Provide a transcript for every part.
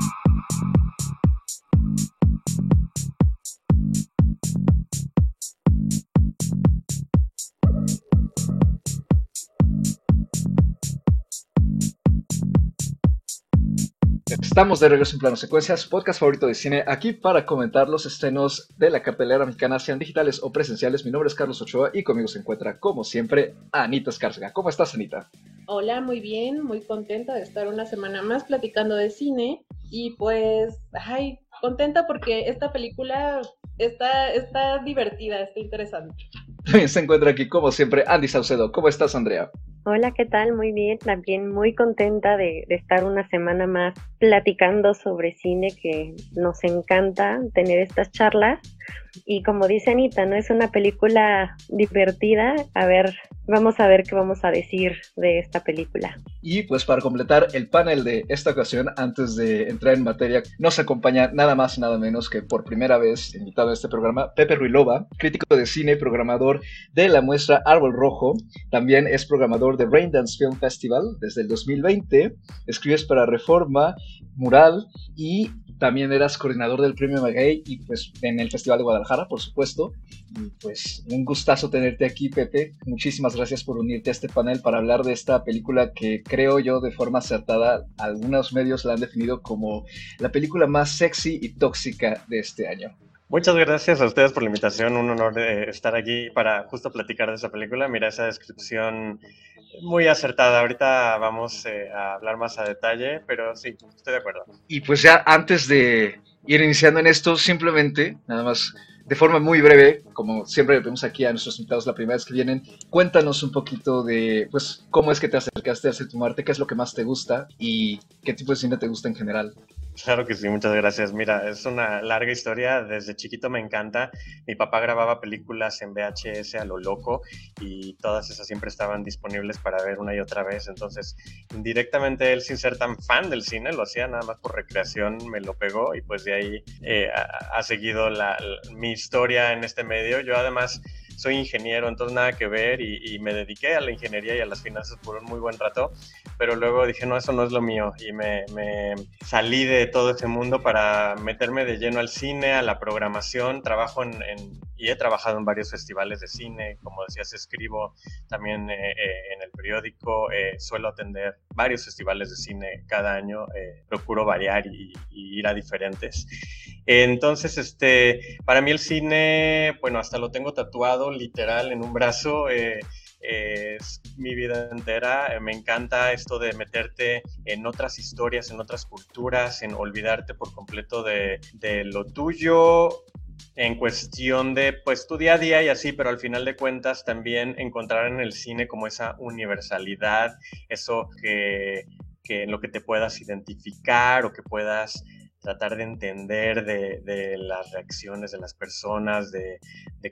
Mm-hmm. Estamos de regreso en Plano Secuencias, podcast favorito de cine, aquí para comentar los estrenos de la cartelera mexicana, sean digitales o presenciales. Mi nombre es Carlos Ochoa y conmigo se encuentra, como siempre, Anita Escárcega. ¿Cómo estás, Anita? Hola, muy bien, muy contenta de estar una semana más platicando de cine y pues, ay, contenta porque esta película está, está divertida, está interesante. Se encuentra aquí, como siempre, Andy Saucedo. ¿Cómo estás, Andrea? Hola, ¿qué tal? Muy bien, también muy contenta de, estar una semana más platicando sobre cine, que nos encanta tener estas charlas. Y como dice Anita, ¿no? Es una película divertida. A ver, vamos a ver qué vamos a decir de esta película. Y pues para completar el panel de esta ocasión, antes de entrar en materia, nos acompaña nada más y nada menos que por primera vez invitado a este programa, Pepe Ruilova, crítico de cine, programador de la muestra Árbol Rojo. También es programador de Braindance Film Festival desde el 2020, escribes para Reforma, Mural y también eras coordinador del Premio Magay y pues en el Festival de Guadalajara, por supuesto. Y pues un gustazo tenerte aquí, Pepe. Muchísimas gracias por unirte a este panel para hablar de esta película que creo yo de forma acertada, algunos medios la han definido como la película más sexy y tóxica de este año. Muchas gracias a ustedes por la invitación, un honor estar aquí para justo platicar de esa película. Mira esa descripción muy acertada. Ahorita vamos eh, a hablar más a detalle, pero sí, estoy de acuerdo. Y pues ya antes de ir iniciando en esto, simplemente, nada más de forma muy breve, como siempre le pedimos aquí a nuestros invitados la primera vez que vienen, cuéntanos un poquito de, pues, cómo es que te acercaste a hacer tu arte, qué es lo que más te gusta y qué tipo de cine te gusta en general. Claro que sí, muchas gracias. Mira, es una larga historia. Desde chiquito me encanta. Mi papá grababa películas en VHS a lo loco y todas esas siempre estaban disponibles para ver una y otra vez. Entonces, indirectamente él, sin ser tan fan del cine, lo hacía nada más por recreación, me lo pegó y pues de ahí eh, ha, seguido mi historia en este medio. Yo además soy ingeniero, entonces nada que ver y, me dediqué a la ingeniería y a las finanzas por un muy buen rato, pero luego dije, no, eso no es lo mío y me, salí de todo ese mundo para meterme de lleno al cine, a la programación, trabajo en, y he trabajado en varios festivales de cine, como decías, escribo también eh, eh, en el periódico, eh, suelo atender varios festivales de cine cada año, procuro variar y, y ir a diferentes. Entonces, este, para mí el cine, bueno, hasta lo tengo tatuado literal en un brazo. Eh, es mi vida entera. Eh, me encanta esto de meterte en otras historias, en otras culturas, en olvidarte por completo de, lo tuyo en cuestión de pues tu día a día y así, pero al final de cuentas también encontrar en el cine como esa universalidad, eso que, que lo que te puedas identificar o que puedas tratar de entender de, las reacciones de las personas, de,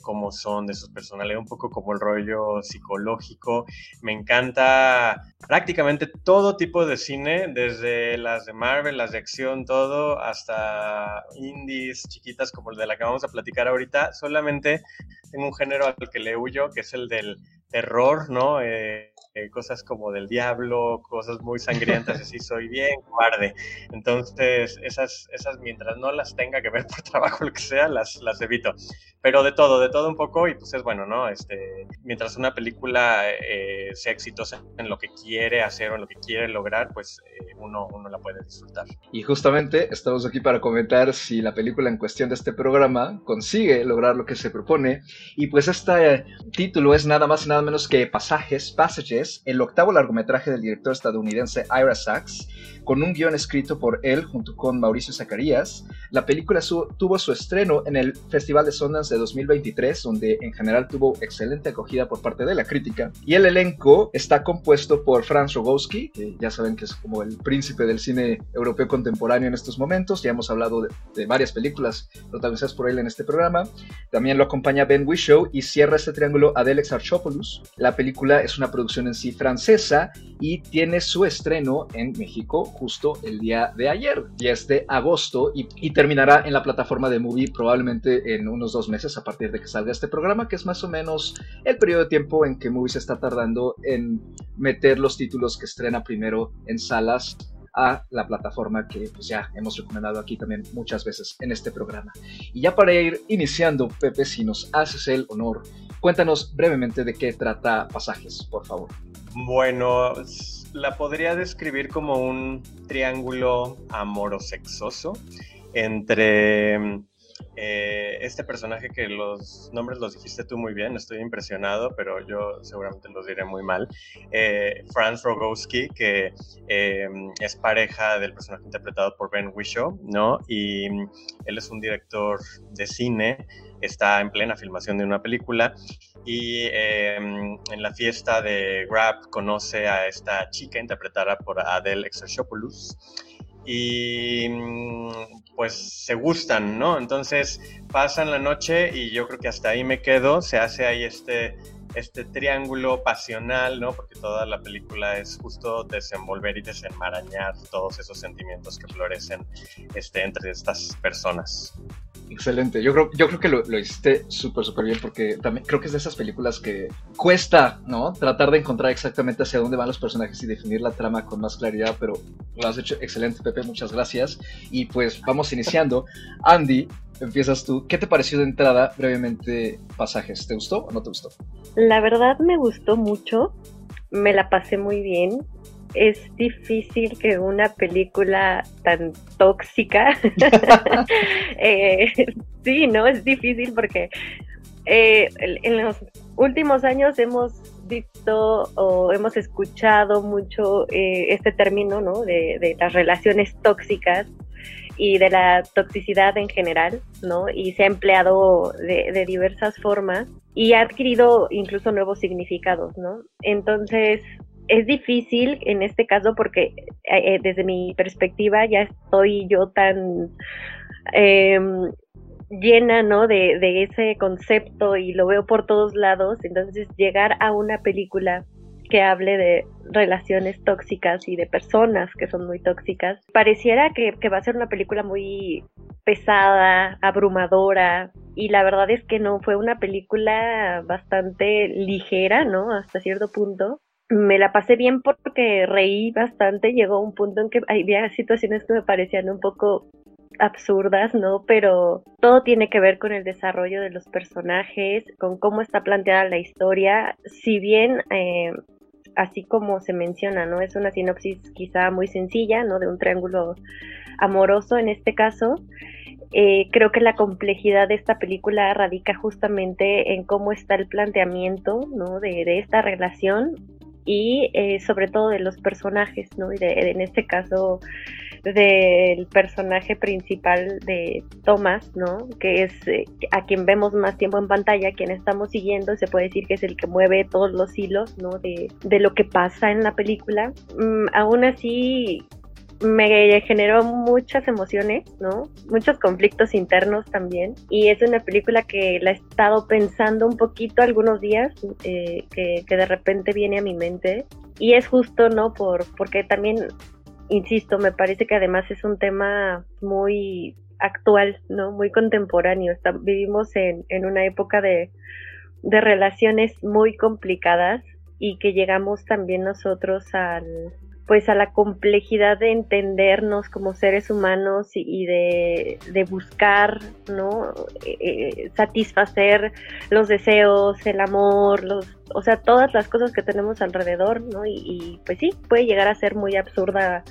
cómo son, de sus personalidades, un poco como el rollo psicológico. Me encanta prácticamente todo tipo de cine, desde las de Marvel, las de acción, todo, hasta indies chiquitas como el de la que vamos a platicar ahorita. Solamente tengo un género al que le huyo, que es el del terror, ¿no? Eh, eh, cosas como del diablo, cosas muy sangrientas, así soy bien cobarde. Entonces, esas, esas mientras no las tenga que ver por trabajo, lo que sea, las, las evito. Pero de todo, de todo un poco, y pues es bueno, ¿no? Este, mientras una película eh, sea exitosa en lo que quiere hacer o en lo que quiere lograr, pues eh, uno, uno la puede disfrutar. Y justamente estamos aquí para comentar si la película en cuestión de este programa consigue lograr lo que se propone. Y pues este título es nada más y nada menos que Pasajes, Passages el octavo largometraje del director estadounidense Ira Sachs, con un guion escrito por él junto con Mauricio Zacarías. La película tuvo su estreno en el Festival de Sundance de 2023, donde en general tuvo excelente acogida por parte de la crítica. Y el elenco está compuesto por Franz Rogowski, que ya saben que es como el príncipe del cine europeo contemporáneo en estos momentos. Ya hemos hablado de, varias películas protagonizadas por él en este programa. También lo acompaña Ben Whishaw y cierra este triángulo Adelex La película es una producción en sí francesa y tiene su estreno en México justo el día de ayer, 10 de agosto, y, terminará en la plataforma de Movie probablemente en unos dos meses a partir de que salga este programa, que es más o menos el periodo de tiempo en que Movie se está tardando en meter los títulos que estrena primero en salas a la plataforma que pues, ya hemos recomendado aquí también muchas veces en este programa. Y ya para ir iniciando, Pepe, si nos haces el honor, cuéntanos brevemente de qué trata Pasajes, por favor. Bueno, la podría describir como un triángulo amorosexoso entre eh, este personaje que los nombres los dijiste tú muy bien, estoy impresionado, pero yo seguramente los diré muy mal. Eh, Franz Rogowski, que eh, es pareja del personaje interpretado por Ben Whishaw, ¿no? Y él es un director de cine, está en plena filmación de una película y en la fiesta de Grab conoce a esta chica interpretada por Adele Exarchopoulos y mm, pues se gustan, ¿no? Entonces pasan la noche y yo creo que hasta ahí me quedo, se hace ahí este, este triángulo pasional, ¿no? Porque toda la película es justo desenvolver y desenmarañar todos esos sentimientos que florecen este, entre estas personas. Excelente, yo creo, yo creo que lo, lo hiciste súper, súper bien porque también creo que es de esas películas que cuesta, ¿no? Tratar de encontrar exactamente hacia dónde van los personajes y definir la trama con más claridad, pero lo has hecho excelente, Pepe, muchas gracias. Y pues vamos iniciando. Andy, empiezas tú. ¿Qué te pareció de entrada brevemente Pasajes? ¿Te gustó o no te gustó? La verdad me gustó mucho, me la pasé muy bien es difícil que una película tan tóxica, eh, sí, ¿no? Es difícil porque eh, en los últimos años hemos visto o hemos escuchado mucho eh, este término, ¿no? De, de, las relaciones tóxicas y de la toxicidad en general, ¿no? Y se ha empleado de, de diversas formas y ha adquirido incluso nuevos significados, ¿no? Entonces, es difícil en este caso porque eh, eh, desde mi perspectiva ya estoy yo tan em, llena ¿no? De, de, ese concepto y lo veo por todos lados, entonces llegar a una película que hable de relaciones tóxicas y de personas que son muy tóxicas, pareciera que, que va a ser una película muy pesada, abrumadora, y la verdad es que no, fue una película bastante ligera, ¿no? Hasta cierto punto, me la pasé bien porque reí bastante, llegó un punto en que había situaciones que me parecían un poco absurdas, ¿no? Pero todo tiene que ver con el desarrollo de los personajes, con cómo está planteada la historia, si bien... Eh, así como se menciona, ¿no? Es una sinopsis quizá muy sencilla, ¿no? De un triángulo amoroso en este caso. Eh, creo que la complejidad de esta película radica justamente en cómo está el planteamiento, ¿no? De, de esta relación y eh, sobre todo de los personajes, ¿no? Y de, en este caso del personaje principal de Thomas, ¿no? Que es eh, a quien vemos más tiempo en pantalla, quien estamos siguiendo, se puede decir que es el que mueve todos los hilos, ¿no? De, de lo que pasa en la película. Mm, aún así, me generó muchas emociones, ¿no? Muchos conflictos internos también. Y es una película que la he estado pensando un poquito algunos días, eh, que, de repente viene a mi mente. Y es justo, ¿no? Por, porque también, insisto, me parece que además es un tema muy actual, ¿no? Muy contemporáneo. vivimos en, en una época de, de relaciones muy complicadas y que llegamos también nosotros al, pues a la complejidad de entendernos como seres humanos y, de, buscar, ¿no? Eh, eh, satisfacer los deseos, el amor, los, o sea, todas las cosas que tenemos alrededor, ¿no? Y, y pues sí, puede llegar a ser muy absurda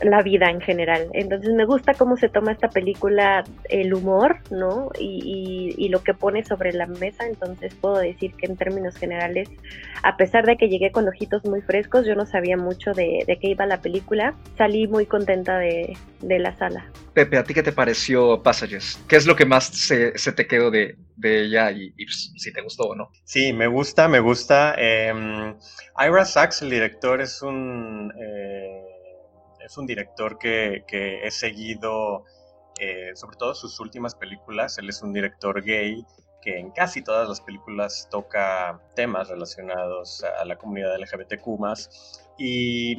la vida en general. Entonces me gusta cómo se toma esta película, el humor, ¿no? Y, y, lo que pone sobre la mesa. Entonces puedo decir que en términos generales, a pesar de que llegué con ojitos muy frescos, yo no sabía mucho de, de qué iba la película. Salí muy contenta de, de, la sala. Pepe, ¿a ti qué te pareció Passages? ¿Qué es lo que más se, se te quedó de, de ella y, y pues, si te gustó o no? Sí, me gusta, me gusta. Eh, Ira Sachs, el director, es un... Eh es un director que, he seguido, eh, sobre todo sus últimas películas. Él es un director gay que en casi todas las películas toca temas relacionados a la comunidad LGBTQ. Y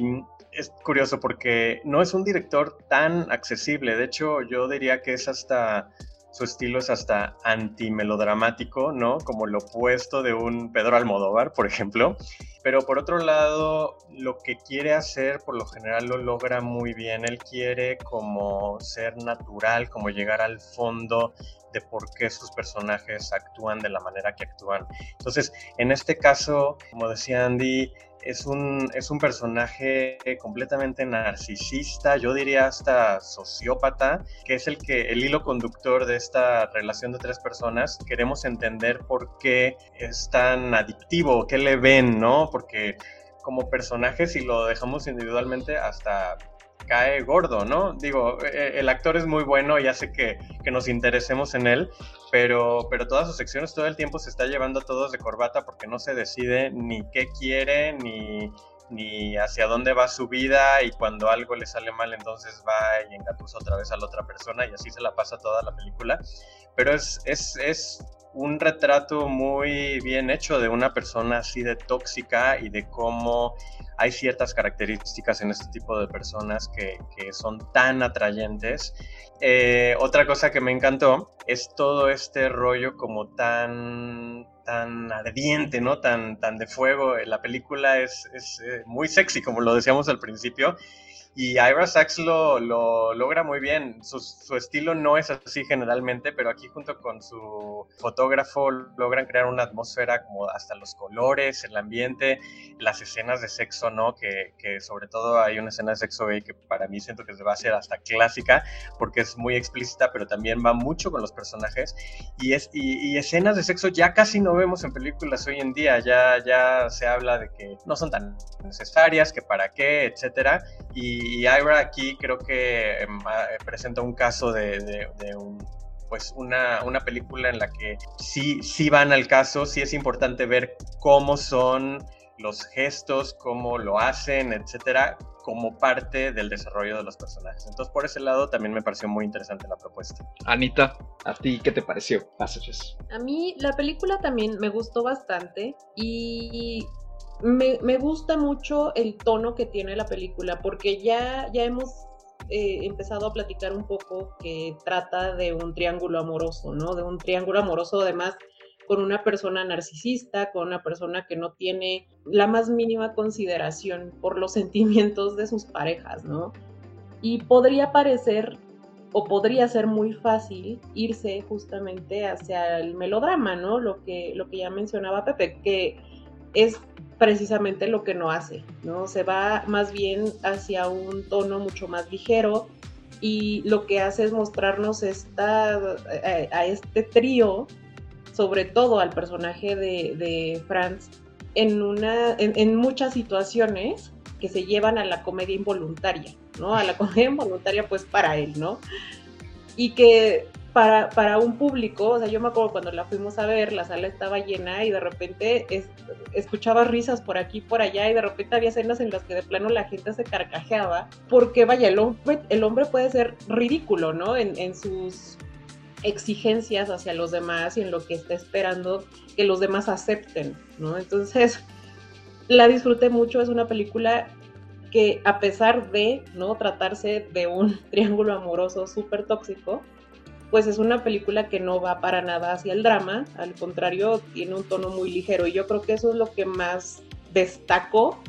es curioso porque no es un director tan accesible. De hecho, yo diría que es hasta su estilo es hasta antimelodramático, ¿no? Como lo opuesto de un Pedro Almodóvar, por ejemplo. Pero por otro lado, lo que quiere hacer por lo general lo logra muy bien. Él quiere como ser natural, como llegar al fondo de por qué sus personajes actúan de la manera que actúan. Entonces, en este caso, como decía Andy, es un, es un personaje completamente narcisista, yo diría hasta sociópata, que es el que el hilo conductor de esta relación de tres personas. Queremos entender por qué es tan adictivo, qué le ven, ¿no? Porque como personaje, si lo dejamos individualmente, hasta cae gordo, ¿no? Digo, e, e, el actor es muy bueno y hace que, que, nos interesemos en él, pero, pero todas sus secciones todo el tiempo se está llevando a todos de corbata porque no se decide ni qué quiere, ni, ni hacia dónde va su vida y cuando algo le sale mal entonces va y engatusa otra vez a la otra persona y así se la pasa toda la película. Pero es, es, es un retrato muy bien hecho de una persona así de tóxica y de cómo hay ciertas características en este tipo de personas que, son tan atrayentes. Eh, otra cosa que me encantó es todo este rollo como tan tan ardiente, ¿no? Tan, tan de fuego. La película es, es eh, muy sexy, como lo decíamos al principio, y Ira Sachs lo, lo logra muy bien. Su, su, estilo no es así generalmente, pero aquí junto con su fotógrafo logran crear una atmósfera como hasta los colores, el ambiente, las escenas de sexo, ¿no? Que, que sobre todo hay una escena de sexo gay que para mí siento que se va a hacer hasta clásica porque es muy explícita, pero también va mucho con los personajes. Y, es, y, y escenas de sexo ya casi no vemos en películas hoy en día, ya, ya se habla de que no son tan necesarias, que para qué, etcétera. Y y Ira aquí creo que em, presenta un caso de, un, pues una, una, película en la que sí, sí van al caso, sí es importante ver cómo son los gestos, cómo lo hacen, etcétera, como parte del desarrollo de los personajes. Entonces, por ese lado también me pareció muy interesante la propuesta. Anita, ¿a ti qué te pareció Passages? A mí la película también me gustó bastante y me, gusta mucho el tono que tiene la película, porque ya, ya hemos eh, empezado a platicar un poco que trata de un triángulo amoroso, ¿no? De un triángulo amoroso además con una persona narcisista, con una persona que no tiene la más mínima consideración por los sentimientos de sus parejas, ¿no? Y podría parecer o podría ser muy fácil irse justamente hacia el melodrama, ¿no? Lo que, lo que ya mencionaba Pepe, que es precisamente lo que no hace, ¿no? Se va más bien hacia un tono mucho más ligero y lo que hace es mostrarnos esta, a, este trío, sobre todo al personaje de, Franz, en, una, en, muchas situaciones que se llevan a la comedia involuntaria, ¿no? A la comedia involuntaria pues para él, ¿no? Y que para, para, un público, o sea, yo me acuerdo cuando la fuimos a ver, la sala estaba llena y de repente escuchaba risas por aquí por allá y de repente había escenas en las que de plano la gente se carcajeaba, porque vaya, el hombre, el hombre puede ser ridículo, ¿no? En, en sus exigencias hacia los demás y en lo que está esperando que los demás acepten, ¿no? Entonces, la disfruté mucho, es una película que a pesar de no tratarse de un triángulo amoroso súper tóxico, pues es una película que no va para nada hacia el drama, al contrario, tiene un tono muy ligero y yo creo que eso es lo que más destaco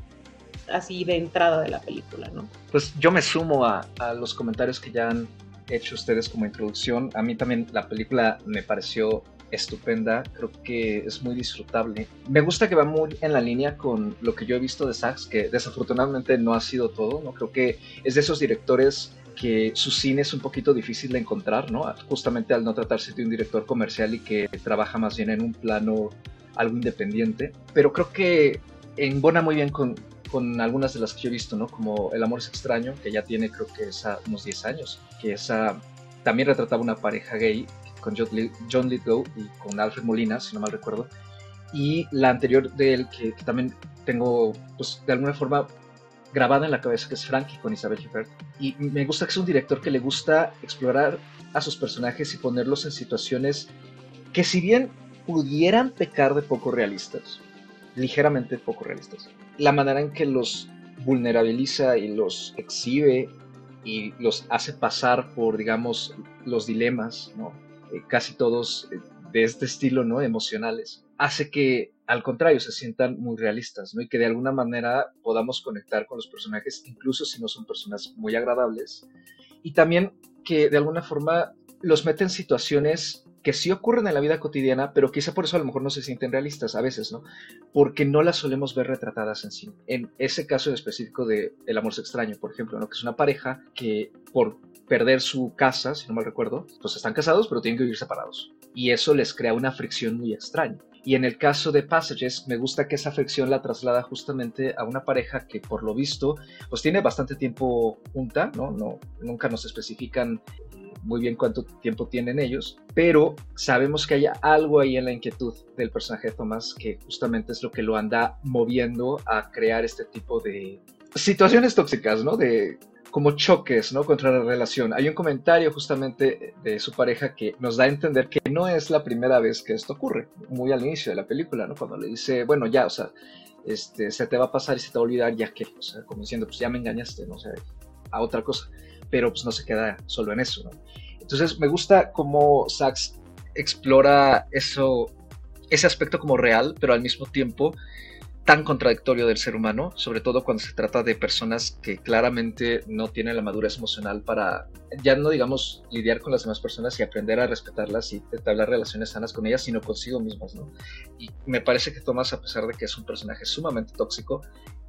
así de entrada de la película, ¿no? Pues yo me sumo a, a los comentarios que ya han hecho ustedes como introducción. A mí también la película me pareció estupenda, creo que es muy disfrutable. Me gusta que va muy en la línea con lo que yo he visto de Sachs, que desafortunadamente no ha sido todo, ¿no? Creo que es de esos directores que su cine es un poquito difícil de encontrar, ¿no? Justamente al no tratarse de un director comercial y que trabaja más bien en un plano algo independiente. Pero creo que embona muy bien con, con algunas de las que yo he visto, ¿no? Como El amor es extraño, que ya tiene creo que esa, unos 10 años, que esa también retrataba una pareja gay con John Lithgow y con Alfred Molina, si no mal recuerdo. Y la anterior de él, que, que también tengo, pues de alguna forma grabada en la cabeza, que es Frankie con Isabel Huppert. Y me gusta que es un director que le gusta explorar a sus personajes y ponerlos en situaciones que si bien pudieran pecar de poco realistas, ligeramente poco realistas, la manera en que los vulnerabiliza y los exhibe y los hace pasar por, digamos, los dilemas, ¿no? Eh, casi todos eh, de este estilo, ¿no? Emocionales, hace que al contrario se sientan muy realistas, ¿no? Y que de alguna manera podamos conectar con los personajes, incluso si no son personas muy agradables. Y también que de alguna forma los mete en situaciones que sí ocurren en la vida cotidiana, pero quizá por eso a lo mejor no se sienten realistas a veces, ¿no? Porque no las solemos ver retratadas en sí. En ese caso específico de El amor extraño, por ejemplo, ¿no? Que es una pareja que por perder su casa, si no mal recuerdo, pues están casados, pero tienen que vivir separados. Y eso les crea una fricción muy extraña. Y en el caso de Passages, me gusta que esa fricción la traslada justamente a una pareja que por lo visto, pues tiene bastante tiempo junta, ¿no? no nunca nos especifican muy bien cuánto tiempo tienen ellos, pero sabemos que hay algo ahí en la inquietud del personaje de Thomas que justamente es lo que lo anda moviendo a crear este tipo de situaciones tóxicas, ¿no? De como choques, ¿no? Contra la relación. Hay un comentario justamente de su pareja que nos da a entender que no es la primera vez que esto ocurre, muy al inicio de la película, ¿no? Cuando le dice, bueno, ya, o sea, este, se te va a pasar y se te va a olvidar ya que, o sea, como diciendo, pues ya me engañaste, ¿no? O sea, a otra cosa pero pues no se queda solo en eso. Entonces me gusta cómo Sachs explora eso, ese aspecto como real, pero al mismo tiempo tan contradictorio del ser humano, sobre todo cuando se trata de personas que claramente no tienen la madurez emocional para, ya no digamos, lidiar con las demás personas y aprender a respetarlas y entablar relaciones sanas con ellas, sino consigo mismos, ¿no? Y me parece que Thomas, a pesar de que es un personaje sumamente tóxico,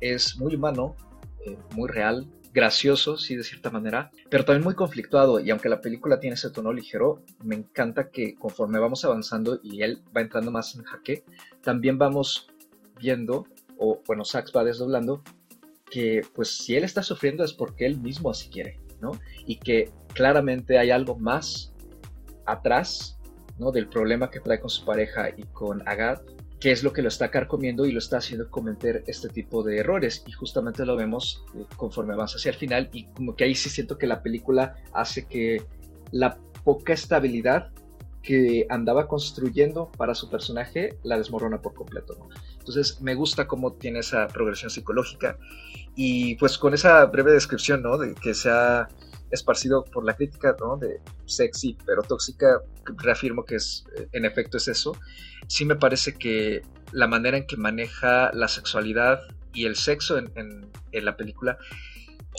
es muy humano, eh, muy real, gracioso, sí, de cierta manera, pero también muy conflictuado. Y aunque la película tiene ese tono ligero, me encanta que conforme vamos avanzando y él va entrando más en jaque, también vamos viendo, o bueno, Sax va desdoblando, que pues si él está sufriendo es porque él mismo así quiere, ¿no? Y que claramente hay algo más atrás, ¿no? Del problema que trae con su pareja y con Agatha qué es lo que lo está carcomiendo y lo está haciendo cometer este tipo de errores. Y justamente lo vemos eh, conforme avanza hacia el final y como que ahí sí siento que la película hace que la poca estabilidad que andaba construyendo para su personaje la desmorona por completo. Entonces me gusta cómo tiene esa progresión psicológica y pues con esa breve descripción ¿no? de que se ha esparcido por la crítica ¿no? de sexy pero tóxica, reafirmo que es, en efecto es eso sí me parece que la manera en que maneja la sexualidad y el sexo en, la película,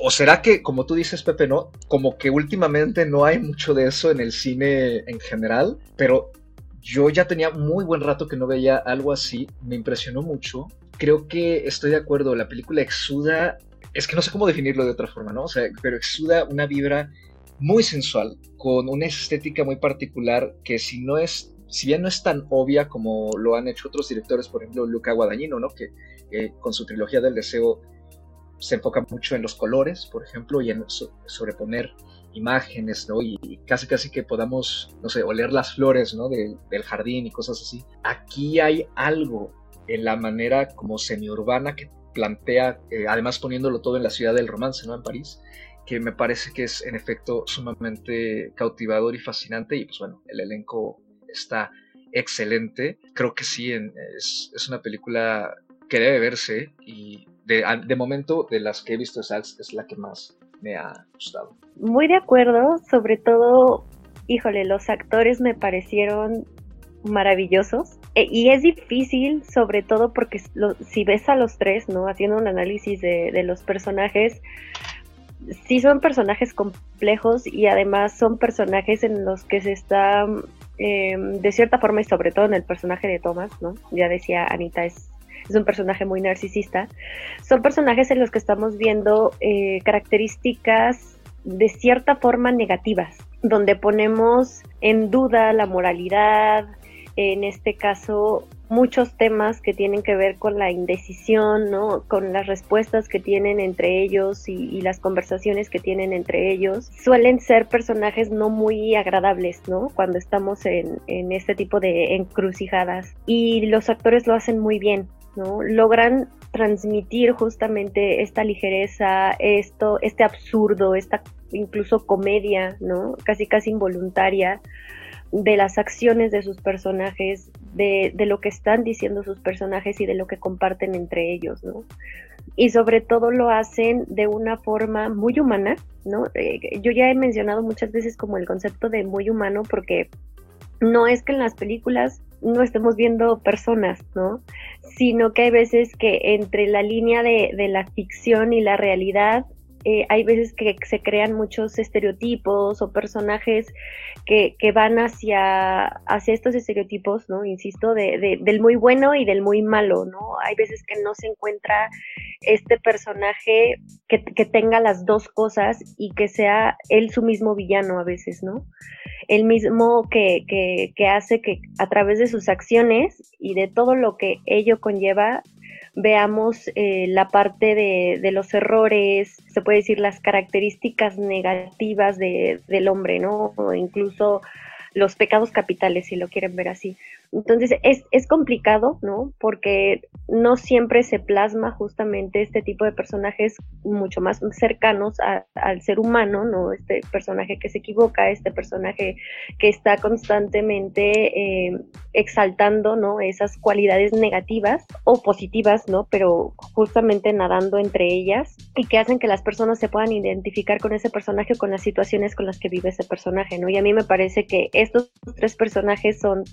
o será que, como tú dices, Pepe, no, como que últimamente no hay mucho de eso en el cine en general, pero yo ya tenía muy buen rato que no veía algo así, me impresionó mucho. Creo que estoy de acuerdo, la película exuda, es que no sé cómo definirlo de otra forma, ¿no? O sea, pero exuda una vibra muy sensual, con una estética muy particular que si no es si bien no es tan obvia como lo han hecho otros directores, por ejemplo Luca Guadagnino, ¿no? que con su trilogía del deseo se enfoca mucho en los colores, por ejemplo, y en sobreponer imágenes, ¿no? Y, casi casi que podamos, no sé, oler las flores, ¿no? del jardín y cosas así. Aquí hay algo en la manera como semiurbana que plantea, eh, además poniéndolo todo en la ciudad del romance, ¿no? En París, que me parece que es en efecto sumamente cautivador y fascinante y pues bueno, el elenco está excelente. Creo que sí, es, una película que debe verse y de, momento de las que he visto es la que más me ha gustado. Muy de acuerdo, sobre todo, híjole, los actores me parecieron maravillosos e, y es difícil sobre todo porque si ves a los tres, ¿no? Haciendo un análisis de, los personajes, sí son personajes complejos y además son personajes en los que se está Em, de cierta forma y sobre todo en el personaje de Thomas, ¿no? Ya decía Anita, es, es un personaje muy narcisista. Son personajes en los que estamos viendo eh, características de cierta forma negativas, donde ponemos en duda la moralidad, en este caso muchos temas que tienen que ver con la indecisión, ¿no? Con las respuestas que tienen entre ellos y, las conversaciones que tienen entre ellos. Suelen ser personajes no muy agradables, ¿no? Cuando estamos en, en este tipo de encrucijadas. Y los actores lo hacen muy bien, ¿no? Logran transmitir justamente esta ligereza, esto, este absurdo, esta incluso comedia, ¿no? Casi casi involuntaria de las acciones de sus personajes, de, de, lo que están diciendo sus personajes y de lo que comparten entre ellos, ¿no? Y sobre todo lo hacen de una forma muy humana, ¿no? Eh, yo ya he mencionado muchas veces como el concepto de muy humano porque no es que en las películas no estemos viendo personas, ¿no? Sino que hay veces que entre la línea de, de la ficción y la realidad eh, hay veces que se crean muchos estereotipos o personajes que, que van hacia, hacia estos estereotipos, ¿no? Insisto, de, del muy bueno y del muy malo, ¿no? Hay veces que no se encuentra este personaje que, que tenga las dos cosas y que sea él su mismo villano a veces, ¿no? El mismo que, que, que hace que a través de sus acciones y de todo lo que ello conlleva, veamos eh, la parte de, de, los errores, se puede decir las características negativas de, del hombre, ¿no? O incluso los pecados capitales, si lo quieren ver así. Entonces es, es complicado, ¿no? Porque no siempre se plasma justamente este tipo de personajes mucho más cercanos al ser humano, ¿no? Este personaje que se equivoca, este personaje que está constantemente eh, exaltando, ¿no? Esas cualidades negativas o positivas, ¿no? Pero justamente nadando entre ellas y que hacen que las personas se puedan identificar con ese personaje o con las situaciones con las que vive ese personaje, ¿no? Y a mí me parece que estos tres personajes son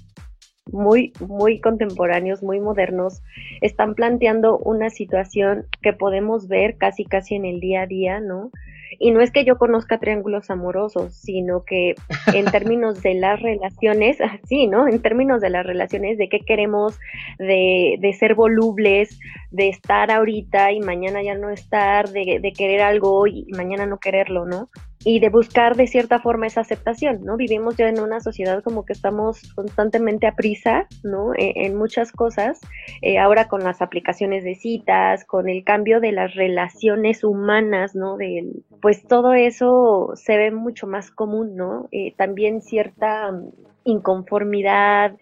muy, muy contemporáneos, muy modernos, están planteando una situación que podemos ver casi, casi en el día a día, ¿no? Y no es que yo conozca triángulos amorosos, sino que en términos de las relaciones, sí, ¿no? En términos de las relaciones, de qué queremos, de, de ser volubles, de estar ahorita y mañana ya no estar, de, de querer algo y mañana no quererlo, ¿no? Y de buscar de cierta forma esa aceptación, ¿no? Vivimos ya en una sociedad como que estamos constantemente a prisa, ¿no? E, en, muchas cosas, eh, ahora con las aplicaciones de citas, con el cambio de las relaciones humanas, ¿no? De, pues todo eso se ve mucho más común, ¿no? Eh, también cierta inconformidad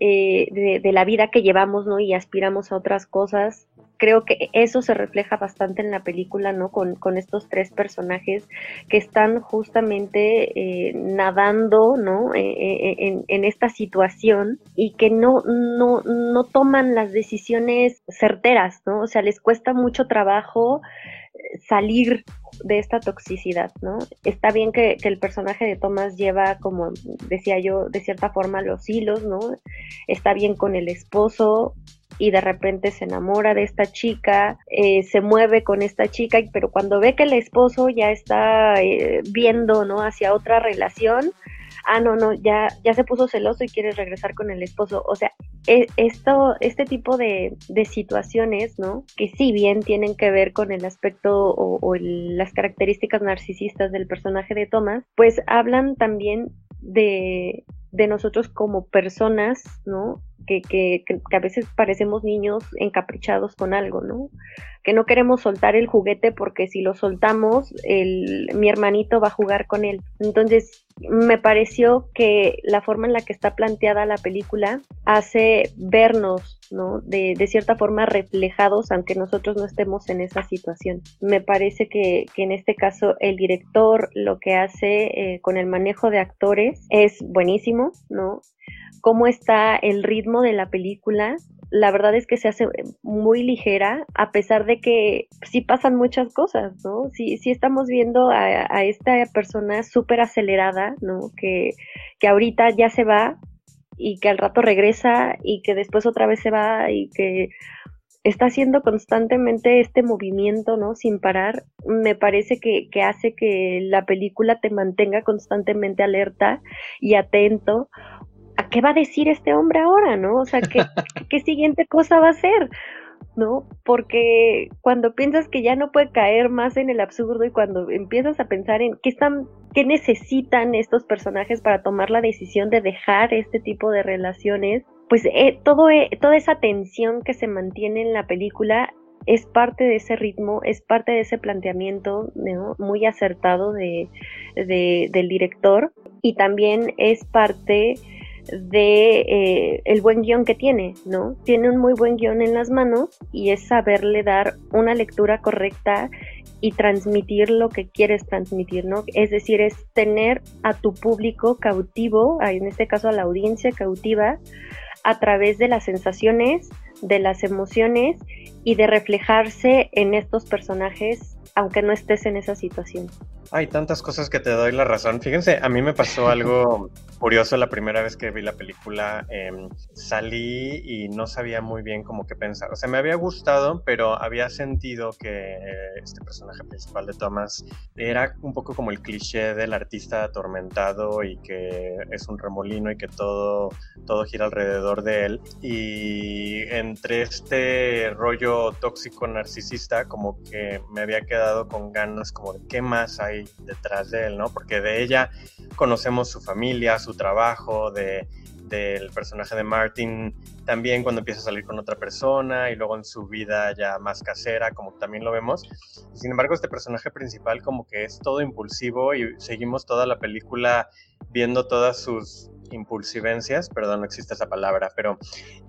eh, de, de, la vida que llevamos, ¿no? Y aspiramos a otras cosas, creo que eso se refleja bastante en la película, ¿no? Con, con estos tres personajes que están justamente eh, nadando, ¿no? Eh, eh, en, en, esta situación y que no, no, no toman las decisiones certeras, ¿no? O sea, les cuesta mucho trabajo salir de esta toxicidad, ¿no? Está bien que, que, el personaje de Thomas lleva, como decía yo, de cierta forma los hilos, ¿no? Está bien con el esposo, y de repente se enamora de esta chica, eh, se mueve con esta chica, pero cuando ve que el esposo ya está eh, viendo, ¿no? Hacia otra relación, ah, no, no, ya, ya se puso celoso y quiere regresar con el esposo. O sea, e, esto, este tipo de, de, situaciones, ¿no? Que si bien tienen que ver con el aspecto o, las características narcisistas del personaje de Thomas, pues hablan también de, de nosotros como personas, ¿no? Que, que, que, a veces parecemos niños encaprichados con algo, ¿no? Que no queremos soltar el juguete porque si lo soltamos, el, mi hermanito va a jugar con él. Entonces, me pareció que la forma en la que está planteada la película hace vernos, ¿no? De, de cierta forma reflejados, aunque nosotros no estemos en esa situación. Me parece que, que en este caso el director lo que hace eh, con el manejo de actores es buenísimo, ¿no? Cómo está el ritmo de la película, la verdad es que se hace muy ligera, a pesar de que sí pasan muchas cosas, ¿no? Sí, sí estamos viendo a, esta persona súper acelerada, ¿no? Que, que ahorita ya se va y que al rato regresa y que después otra vez se va y que está haciendo constantemente este movimiento, ¿no? Sin parar, me parece que, que hace que la película te mantenga constantemente alerta y atento a qué va a decir este hombre ahora, ¿no? O sea, ¿qué, qué siguiente cosa va a hacer? ¿no? Porque cuando piensas que ya no puede caer más en el absurdo y cuando empiezas a pensar en qué están, qué necesitan estos personajes para tomar la decisión de dejar este tipo de relaciones, pues eh, todo, eh, toda esa tensión que se mantiene en la película es parte de ese ritmo, es parte de ese planteamiento ¿no? muy acertado de, de, del director y también es parte de eh, el buen guion que tiene, ¿no? Tiene un muy buen guion en las manos y es saberle dar una lectura correcta y transmitir lo que quieres transmitir, ¿no? Es decir, es tener a tu público cautivo, en este caso a la audiencia cautiva, a través de las sensaciones, de las emociones y de reflejarse en estos personajes aunque no estés en esa situación. Hay tantas cosas que te doy la razón. Fíjense, a mí me pasó algo curioso, la primera vez que vi la película em, salí y no sabía muy bien cómo que pensar. O sea, me había gustado, pero había sentido que este personaje principal de Thomas era un poco como el cliché del artista atormentado y que es un remolino y que todo, todo gira alrededor de él. Y entre este rollo tóxico narcisista, como que me había quedado con ganas como de qué más hay detrás de él, ¿no? Porque de ella conocemos su familia, su trabajo, de, del personaje de Martin también cuando empieza a salir con otra persona y luego en su vida ya más casera, como también lo vemos. Sin embargo, este personaje principal como que es todo impulsivo y seguimos toda la película viendo todas sus impulsivencias, perdón, no existe esa palabra, pero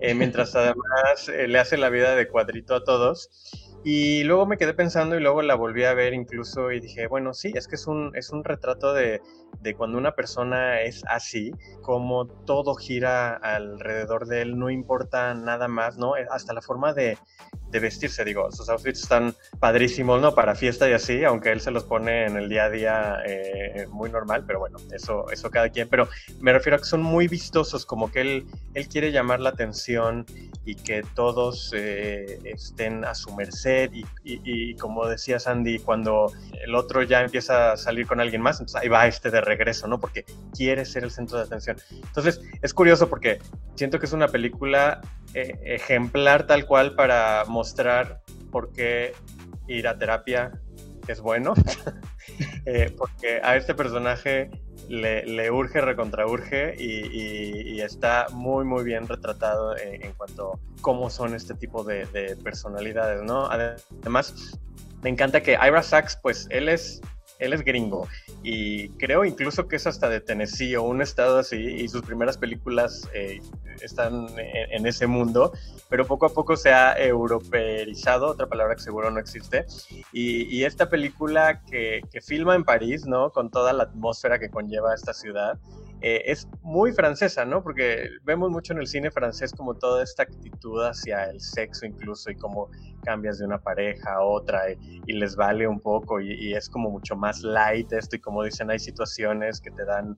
eh, mientras además eh, le hace la vida de cuadrito a todos y luego me quedé pensando y luego la volví a ver incluso y dije, bueno, sí, es que es un, es un retrato de, de cuando una persona es así, como todo gira alrededor de él, no importa nada más, ¿no? Eh, hasta la forma de, de vestirse, digo, sus outfits están padrísimos, ¿no? Para fiesta y así, aunque él se los pone en el día a día eh, muy normal, pero bueno, eso, eso cada quien, pero me refiero a que son muy vistosos, como que él, él quiere llamar la atención y que todos eh, estén a su merced y, como decía Sandy, cuando el otro ya empieza a salir con alguien más, entonces ahí va este de regreso, ¿no? Porque quiere ser el centro de atención. Entonces es curioso porque siento que es una película eh, ejemplar tal cual para mostrar por qué ir a terapia es bueno, eh, porque a este personaje le, urge, recontraurge y, y, está muy, muy bien retratado en, cuanto a cómo son este tipo de, de, personalidades, ¿no? Además, me encanta que Ira Sachs, pues él es él es gringo y creo incluso que es hasta de Tennessee o un estado así y sus primeras películas eh, están en, ese mundo, pero poco a poco se ha europeizado, otra palabra que seguro no existe, y, esta película que, que, filma en París, ¿no? Con toda la atmósfera que conlleva esta ciudad, eh, es muy francesa, ¿no? Porque vemos mucho en el cine francés como toda esta actitud hacia el sexo incluso y cómo cambias de una pareja a otra y, les vale un poco y, es como mucho más light esto y como dicen hay situaciones que te dan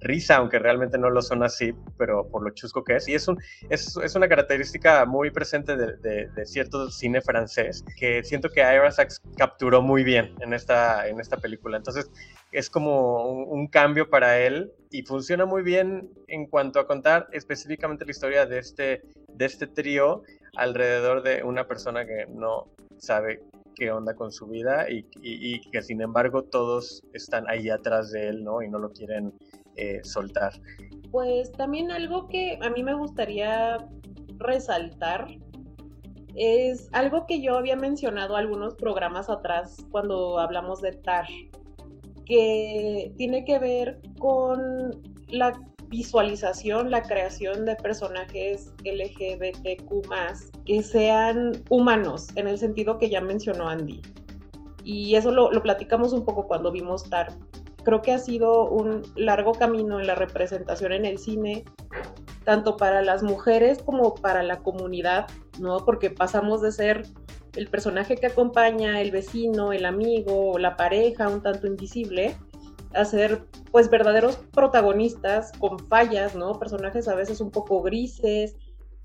risa, aunque realmente no lo son así, pero por lo chusco que es. Y es, un, es, es una característica muy presente de, de, cierto cine francés que siento que Ira Sachs capturó muy bien en esta, en esta película. Entonces es como un, cambio para él y funciona muy bien en cuanto a contar específicamente la historia de este, de este trío alrededor de una persona que no sabe qué onda con su vida y, que sin embargo todos están ahí atrás de él, ¿no? Y no lo quieren eh, soltar. Pues también algo que a mí me gustaría resaltar es algo que yo había mencionado algunos programas atrás cuando hablamos de Tar, que tiene que ver con la visualización, la creación de personajes LGBTQ que sean humanos, en el sentido que ya mencionó Andy. Y eso lo, platicamos un poco cuando vimos Tar. Creo que ha sido un largo camino en la representación en el cine, tanto para las mujeres como para la comunidad, ¿no? Porque pasamos de ser el personaje que acompaña, el vecino, el amigo, la pareja, un tanto invisible, a ser pues verdaderos protagonistas con fallas, ¿no? Personajes a veces un poco grises,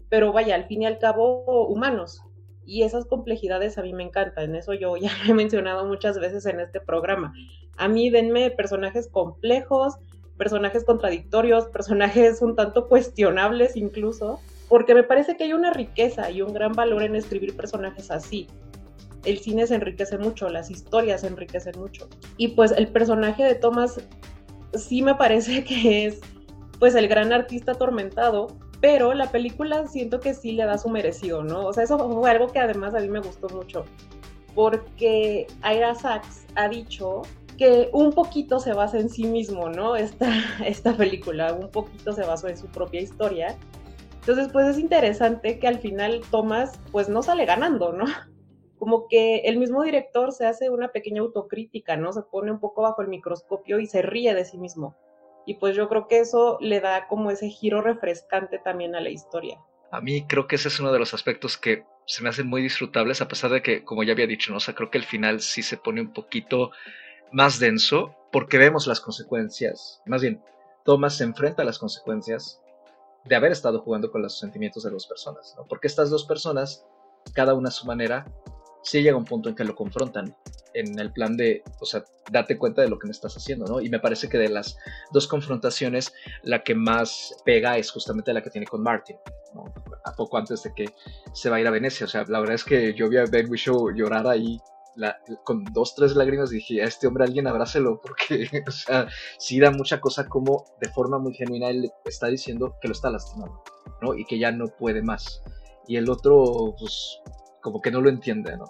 pero vaya, al fin y al cabo humanos. Y esas complejidades a mí me encantan, eso yo ya lo he mencionado muchas veces en este programa. A mí denme personajes complejos, personajes contradictorios, personajes un tanto cuestionables incluso, porque me parece que hay una riqueza y un gran valor en escribir personajes así. El cine se enriquece mucho, las historias se enriquecen mucho. Y pues el personaje de Thomas sí me parece que es pues el gran artista atormentado, pero la película siento que sí le da su merecido, ¿no? O sea, eso fue algo que además a mí me gustó mucho, porque Ira Sachs ha dicho que un poquito se basa en sí mismo, ¿no? Esta, esta película, un poquito se basó en su propia historia entonces, pues es interesante que al final Thomas, pues no sale ganando, ¿no? Como que el mismo director se hace una pequeña autocrítica, ¿no? Se pone un poco bajo el microscopio y se ríe de sí mismo. Y pues yo creo que eso le da como ese giro refrescante también a la historia. A mí creo que ese es uno de los aspectos que se me hacen muy disfrutables, a pesar de que, como ya había dicho, ¿no? O sea, creo que el final sí se pone un poquito más denso, porque vemos las consecuencias, más bien, Thomas se enfrenta a las consecuencias de haber estado jugando con los sentimientos de dos personas, ¿no? Porque estas dos personas, cada una a su manera, sí llega un punto en que lo confrontan en el plan de, o sea, date cuenta de lo que me estás haciendo, ¿no? Y me parece que de las dos confrontaciones, la que más pega es justamente la que tiene con Martin, ¿no? A poco antes de que se va a ir a Venecia, o sea, la verdad es que yo vi a Ben Whishaw llorar ahí con dos, tres lágrimas dije, a este hombre alguien abrácelo, porque, o sea, sí da mucha cosa como de forma muy genuina él está diciendo que lo está lastimando, ¿no? Y que ya no puede más. Y el otro, pues, como que no lo entiende, ¿no?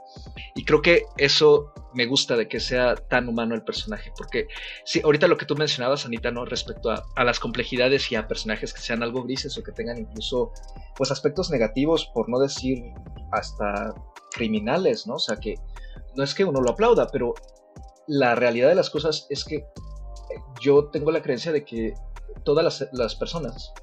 Y creo que eso me gusta de que sea tan humano el personaje, porque sí, ahorita lo que tú mencionabas, Anita, ¿no? Respecto a, las complejidades y a personajes que sean algo grises o que tengan incluso, pues, aspectos negativos, por no decir hasta criminales, ¿no? O sea, que no es que uno lo aplauda, pero la realidad de las cosas es que yo tengo la creencia de que todas las personas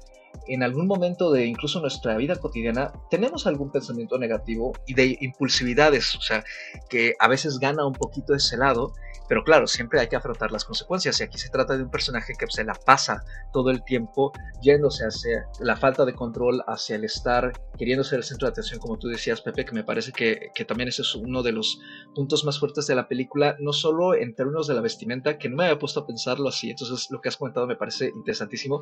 en algún momento de incluso nuestra vida cotidiana tenemos algún pensamiento negativo y de impulsividades, o sea, que a veces gana un poquito ese lado, pero claro, siempre hay que afrontar las consecuencias y aquí se trata de un personaje que se la pasa todo el tiempo yéndose hacia la falta de control, hacia el estar queriendo ser el centro de atención, como tú decías, Pepe, que me parece que, que también ese es uno de los puntos más fuertes de la película, no solo en términos de la vestimenta, que no me había puesto a pensarlo así, entonces lo que has comentado me parece interesantísimo,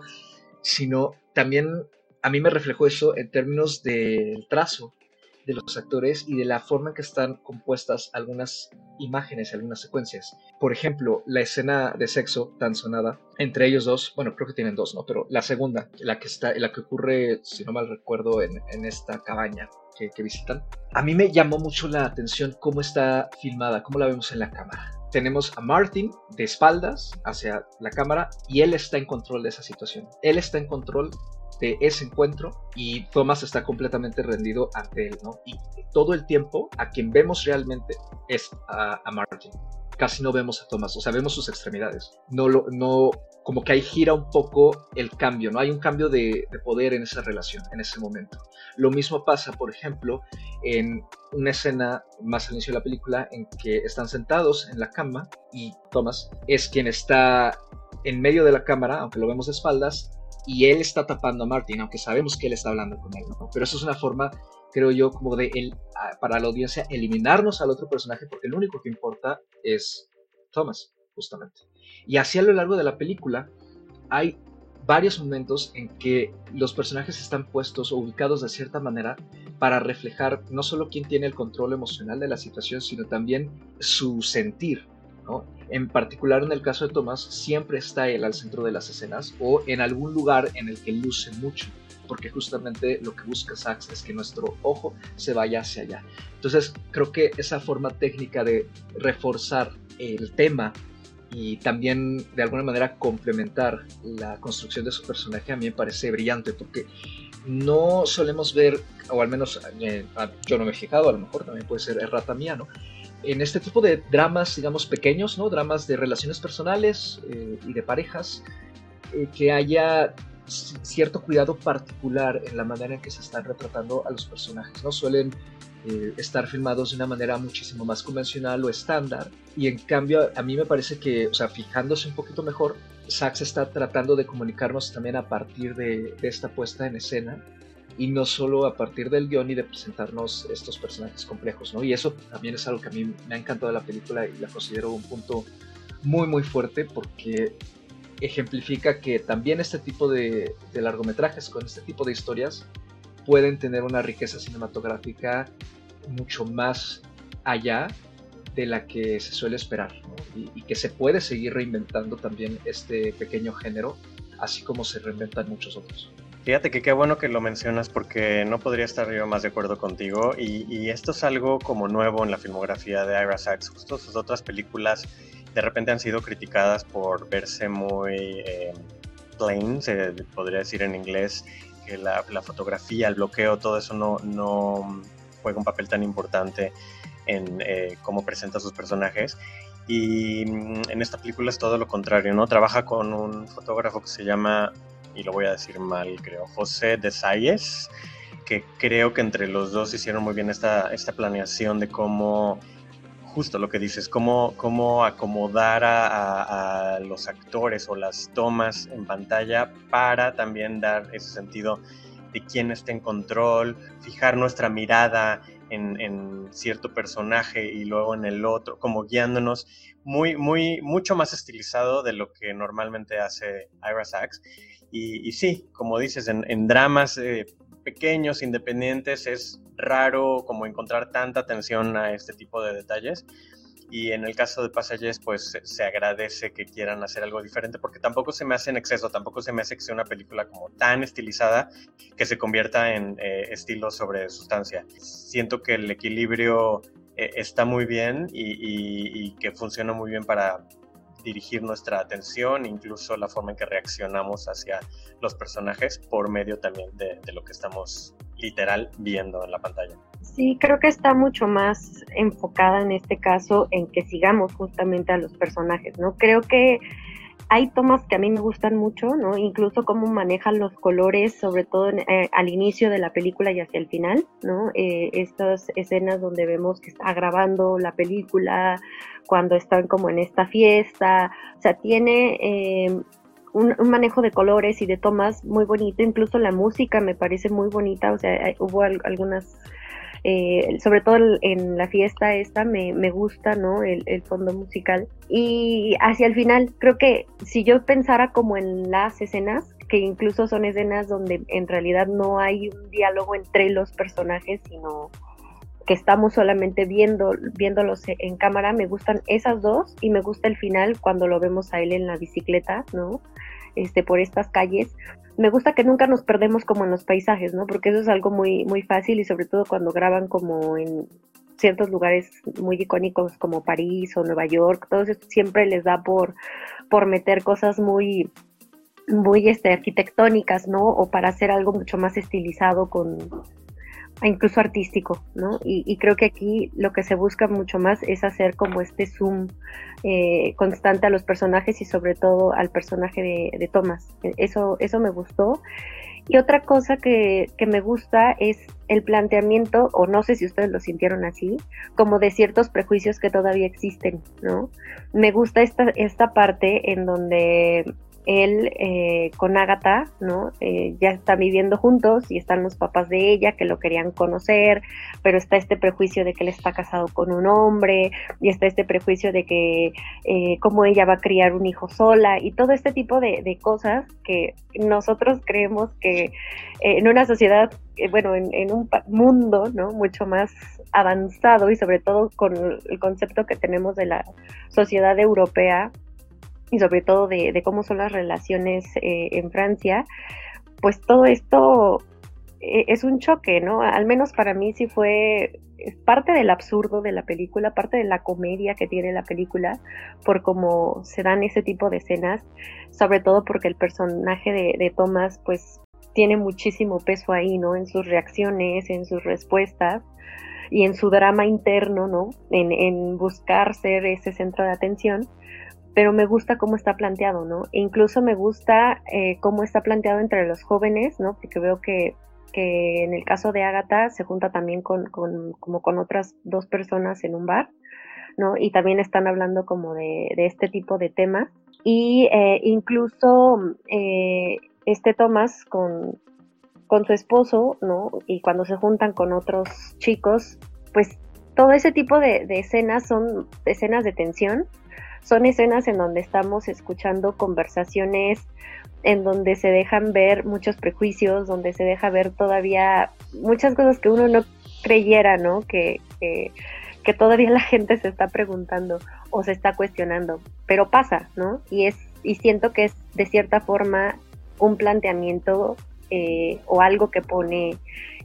sino también a mí me reflejó eso en términos del trazo de los actores y de la forma en que están compuestas algunas imágenes, algunas secuencias. Por ejemplo, la escena de sexo tan sonada entre ellos dos, bueno, creo que tienen dos, ¿no? Pero la segunda, la que está, la que ocurre, si no mal recuerdo, en, en esta cabaña que, que visitan, a mí me llamó mucho la atención cómo está filmada, cómo la vemos en la cámara tenemos a Martin de espaldas hacia la cámara y él está en control de esa situación. Él está en control de ese encuentro y Thomas está completamente rendido ante él, ¿no? Y todo el tiempo a quien vemos realmente es a, Martin. Casi no vemos a Thomas, o sea, vemos sus extremidades. No lo, no, como que ahí gira un poco el cambio, ¿no? Hay un cambio de, de, poder en esa relación, en ese momento. Lo mismo pasa, por ejemplo, en una escena más al inicio de la película en que están sentados en la cama y Thomas es quien está en medio de la cámara, aunque lo vemos de espaldas, y él está tapando a Martin, aunque sabemos que él está hablando con él, ¿no? Pero eso es una forma, creo yo, como de él, para la audiencia, eliminarnos al otro personaje, porque lo único que importa es Thomas, justamente. Y así a lo largo de la película hay varios momentos en que los personajes están puestos o ubicados de cierta manera para reflejar no solo quién tiene el control emocional de la situación, sino también su sentir. ¿no? En particular en el caso de Tomás, siempre está él al centro de las escenas o en algún lugar en el que luce mucho, porque justamente lo que busca Sachs es que nuestro ojo se vaya hacia allá. Entonces creo que esa forma técnica de reforzar el tema y también de alguna manera complementar la construcción de su personaje a mí me parece brillante porque no solemos ver, o al menos eh, yo no me he fijado, a lo mejor también puede ser errata mía, ¿no? En este tipo de dramas, digamos, pequeños, ¿no? Dramas de relaciones personales eh, y de parejas, eh, que haya cierto cuidado particular en la manera en que se están retratando a los personajes, ¿no? Suelen eh, estar filmados de una manera muchísimo más convencional o estándar. Y en cambio, a mí me parece que, o sea, fijándose un poquito mejor, Sachs está tratando de comunicarnos también a partir de, esta puesta en escena y no solo a partir del guion y de presentarnos estos personajes complejos, ¿no? Y eso también es algo que a mí me ha encantado de la película y la considero un punto muy, muy fuerte porque ejemplifica que también este tipo de, de largometrajes con este tipo de historias pueden tener una riqueza cinematográfica mucho más allá de la que se suele esperar ¿no? y, y, que se puede seguir reinventando también este pequeño género, así como se reinventan muchos otros. Fíjate que qué bueno que lo mencionas porque no podría estar yo más de acuerdo contigo y, y esto es algo como nuevo en la filmografía de Ira Sachs. Justo sus otras películas de repente han sido criticadas por verse muy eh, plain, se podría decir en inglés, que la, fotografía, el bloqueo, todo eso no, juega un papel tan importante en eh, cómo presenta a sus personajes. Y mm, en esta película es todo lo contrario, ¿no? Trabaja con un fotógrafo que se llama, y lo voy a decir mal, creo, José de Salles, que creo que entre los dos hicieron muy bien esta planeación de cómo justo lo que dices, cómo, cómo acomodar a, los actores o las tomas en pantalla para también dar ese sentido de quién está en control, fijar nuestra mirada en, cierto personaje y luego en el otro, como guiándonos muy, muy, mucho más estilizado de lo que normalmente hace Ira Sachs. Y, sí, como dices, en, dramas eh, pequeños, independientes, es raro como encontrar tanta atención a este tipo de detalles. Y en el caso de Pasajes, pues se agradece que quieran hacer algo diferente, porque tampoco se me hace en exceso, tampoco se me hace que sea una película como tan estilizada que se convierta en eh, estilo sobre sustancia. Siento que el equilibrio eh, está muy bien y, que funciona muy bien para dirigir nuestra atención, incluso la forma en que reaccionamos hacia los personajes por medio también de lo que estamos literal viendo en la pantalla. Sí, creo que está mucho más enfocada en este caso en que sigamos justamente a los personajes, ¿no? Creo que hay tomas que a mí me gustan mucho, ¿no? Incluso cómo manejan los colores, sobre todo eh, al inicio de la película y hacia el final, ¿no? Eh, estas escenas donde vemos que está grabando la película, cuando están como en esta fiesta, o sea, tiene eh, un, manejo de colores y de tomas muy bonito, incluso la música me parece muy bonita, o sea, hubo algunas, eh, sobre todo en la fiesta esta me, me gusta, ¿no? El, el, fondo musical. Y hacia el final, creo que si yo pensara como en las escenas, que incluso son escenas donde en realidad no hay un diálogo entre los personajes, sino que estamos solamente viendo, viéndolos en cámara, me gustan esas dos y me gusta el final cuando lo vemos a él en la bicicleta, ¿no? Este, por estas calles. Me gusta que nunca nos perdemos como en los paisajes, ¿no? Porque eso es algo muy, muy fácil y sobre todo cuando graban como en ciertos lugares muy icónicos como París o Nueva York, todo eso siempre les da por, por meter cosas muy, muy este, arquitectónicas, ¿no? O para hacer algo mucho más estilizado con, incluso artístico, ¿no? Y, creo que aquí lo que se busca mucho más es hacer como este zoom eh, constante a los personajes y sobre todo al personaje de, Thomas. E, eso, eso me gustó. Y otra cosa que, que, me gusta es el planteamiento, o no sé si ustedes lo sintieron así, como de ciertos prejuicios que todavía existen, ¿no? Me gusta esta, esta parte en donde él eh, con Agatha, ¿no? Eh, ya están viviendo juntos y están los papás de ella que lo querían conocer, pero está este prejuicio de que él está casado con un hombre y está este prejuicio de que eh, cómo ella va a criar un hijo sola y todo este tipo de, cosas que nosotros creemos que en una sociedad, bueno, en, en un mundo, ¿no? Mucho más avanzado y sobre todo con el concepto que tenemos de la sociedad europea y sobre todo de, cómo son las relaciones eh, en Francia, pues todo esto eh, es un choque, ¿no? Al menos para mí sí fue parte del absurdo de la película, parte de la comedia que tiene la película, por cómo se dan ese tipo de escenas, sobre todo porque el personaje de, de Thomas, pues tiene muchísimo peso ahí, ¿no? En sus reacciones, en sus respuestas y en su drama interno, ¿no? En, en buscar ser ese centro de atención pero me gusta cómo está planteado, ¿no? E incluso me gusta eh, cómo está planteado entre los jóvenes, ¿no? Porque veo que, que en el caso de Agatha se junta también con, con, como con otras dos personas en un bar, ¿no? Y también están hablando como de, de este tipo de temas. Y eh, incluso eh, este Tomás con, con su esposo, ¿no? Y cuando se juntan con otros chicos, pues todo ese tipo de, de escenas son escenas de tensión, son escenas en donde estamos escuchando conversaciones en donde se dejan ver muchos prejuicios, donde se deja ver todavía muchas cosas que uno no creyera, ¿no? Que, que, todavía la gente se está preguntando o se está cuestionando, pero pasa, ¿no? Y es y siento que es de cierta forma un planteamiento eh, o algo que pone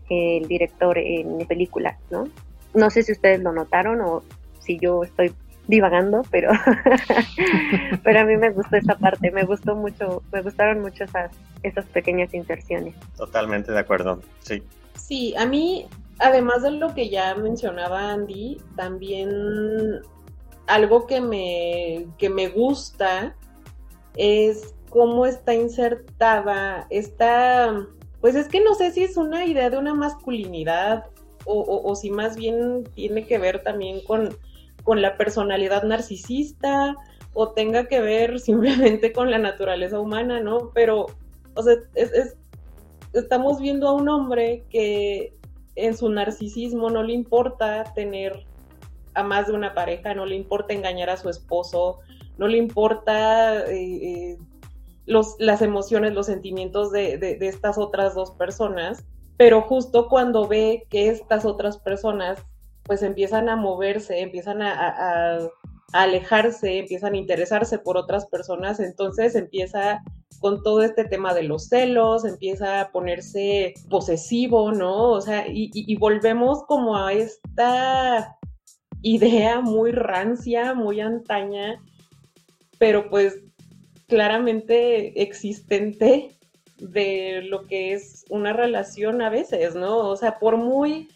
el director en la película, ¿no? No sé si ustedes lo notaron o si yo estoy divagando, pero, pero a mí me gustó esa parte, me gustó mucho, me gustaron mucho esas, esas pequeñas inserciones. Totalmente de acuerdo, sí. Sí, a mí, además de lo que ya mencionaba Andy, también algo que me, que me gusta es cómo está insertada esta, pues es que no sé si es una idea de una masculinidad o, o si más bien tiene que ver también con con la personalidad narcisista o tenga que ver simplemente con la naturaleza humana, ¿no? Pero, o sea, estamos viendo a un hombre que en su narcisismo no le importa tener a más de una pareja, no le importa engañar a su esposo, no le importa eh, eh, las emociones, los sentimientos de, estas otras dos personas, pero justo cuando ve que estas otras personas pues empiezan a moverse, empiezan a, alejarse, empiezan a interesarse por otras personas, entonces empieza con todo este tema de los celos, empieza a ponerse posesivo, ¿no? O sea, y volvemos como a esta idea muy rancia, muy antaña, pero pues claramente existente de lo que es una relación a veces, ¿no? O sea, por muy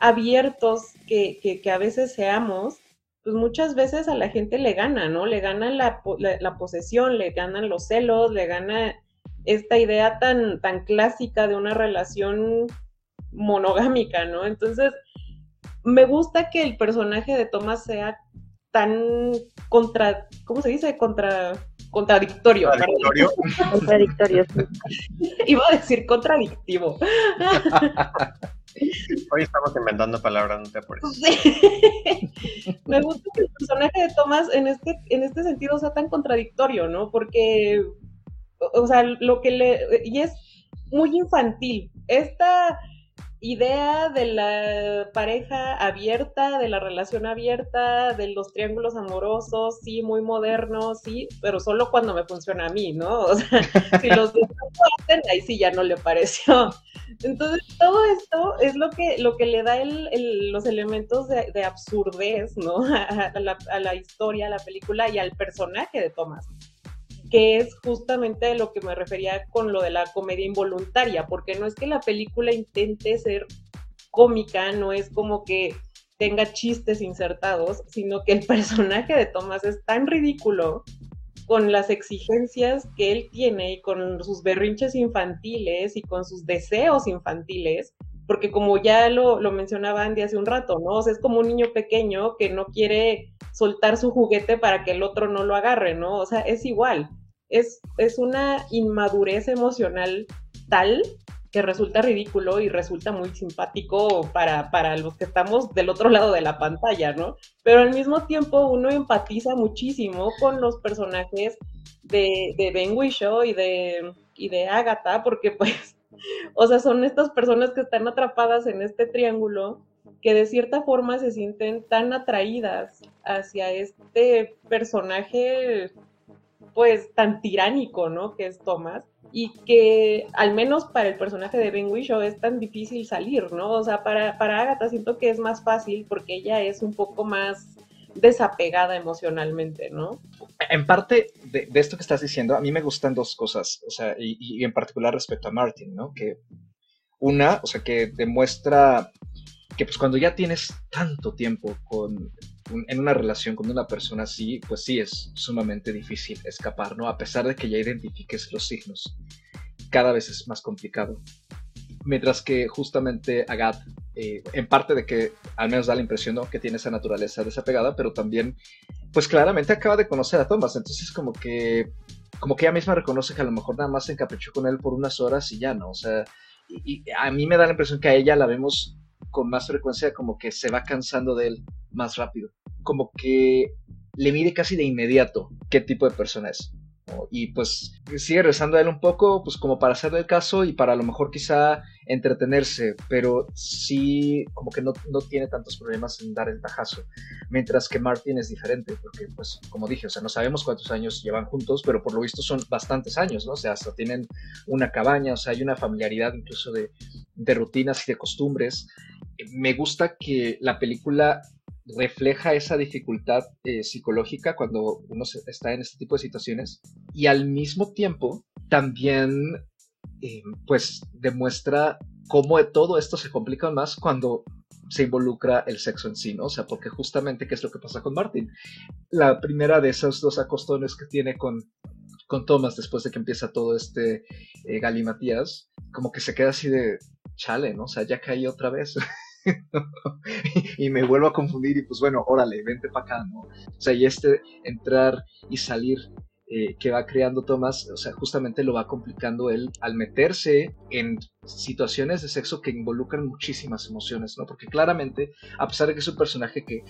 abiertos que, que, a veces seamos, pues muchas veces a la gente le gana, ¿no? Le gana la, la, posesión, le ganan los celos, le gana esta idea tan, tan clásica de una relación monogámica, ¿no? Entonces, me gusta que el personaje de Thomas sea tan contra, ¿cómo se dice? Contra, contradictorio. Contradictorio. contradictorio Iba a decir contradictivo. Hoy estamos inventando palabras, no te apures. Me gusta que el personaje de Thomas en este, en este sentido sea tan contradictorio, ¿no? Porque, o sea, lo que le... Y es muy infantil. Esta idea de la pareja abierta, de la relación abierta, de los triángulos amorosos, sí, muy modernos, sí, pero solo cuando me funciona a mí, ¿no? O sea, si los dos hacen, ahí sí ya no le pareció. Entonces, todo esto es lo que, lo que le da el, los elementos de, absurdez, ¿no? A, la, a la historia, a la película y al personaje de Thomas que es justamente lo que me refería con lo de la comedia involuntaria, porque no es que la película intente ser cómica, no es como que tenga chistes insertados, sino que el personaje de Thomas es tan ridículo con las exigencias que él tiene y con sus berrinches infantiles y con sus deseos infantiles, porque como ya lo, lo mencionaba Andy hace un rato, ¿no? O sea, es como un niño pequeño que no quiere soltar su juguete para que el otro no lo agarre, ¿no? O sea, es igual. Es, es una inmadurez emocional tal que resulta ridículo y resulta muy simpático para, para los que estamos del otro lado de la pantalla, ¿no? Pero al mismo tiempo uno empatiza muchísimo con los personajes de, de Ben Whishaw y de, y de Agatha, porque pues, o sea, son estas personas que están atrapadas en este triángulo que de cierta forma se sienten tan atraídas hacia este personaje pues tan tiránico, ¿no? Que es Thomas y que al menos para el personaje de Ben Whishaw es tan difícil salir, ¿no? O sea, para, para Agatha siento que es más fácil porque ella es un poco más desapegada emocionalmente, ¿no? En parte de, esto que estás diciendo, a mí me gustan dos cosas, o sea, y, y en particular respecto a Martin, ¿no? Que una, o sea, que demuestra que pues cuando ya tienes tanto tiempo con, en una relación con una persona así, pues sí es sumamente difícil escapar, ¿no? A pesar de que ya identifiques los signos, cada vez es más complicado. Mientras que justamente Agat, eh, en parte de que al menos da la impresión ¿no? que tiene esa naturaleza desapegada, pero también, pues claramente acaba de conocer a Thomas, entonces como que, como que ella misma reconoce que a lo mejor nada más se encaprichó con él por unas horas y ya, ¿no? O sea, y a mí me da la impresión que a ella la vemos con más frecuencia como que se va cansando de él más rápido, como que le mide casi de inmediato qué tipo de persona es. Y pues sigue rezando a él un poco, pues como para hacerle el caso y para a lo mejor quizá entretenerse, pero sí como que no, no, tiene tantos problemas en dar el tajazo. Mientras que Martin es diferente, porque pues como dije, o sea, no sabemos cuántos años llevan juntos, pero por lo visto son bastantes años, ¿no? O sea, hasta tienen una cabaña, o sea, hay una familiaridad incluso de, de rutinas y de costumbres. Me gusta que la película refleja esa dificultad eh, psicológica cuando uno está en este tipo de situaciones y al mismo tiempo también eh, pues demuestra cómo todo esto se complica más cuando se involucra el sexo en sí, ¿no? O sea, porque justamente qué es lo que pasa con Martin. La primera de esos dos acostones que tiene con, con Thomas después de que empieza todo este eh, galimatías, como que se queda así de chale, ¿no? O sea, ya caí otra vez. y me vuelvo a confundir y pues bueno, órale, vente para acá, ¿no? O sea, y este entrar y salir eh, que va creando Thomas, o sea, justamente lo va complicando él al meterse en situaciones de sexo que involucran muchísimas emociones, ¿no? Porque claramente, a pesar de que es un personaje que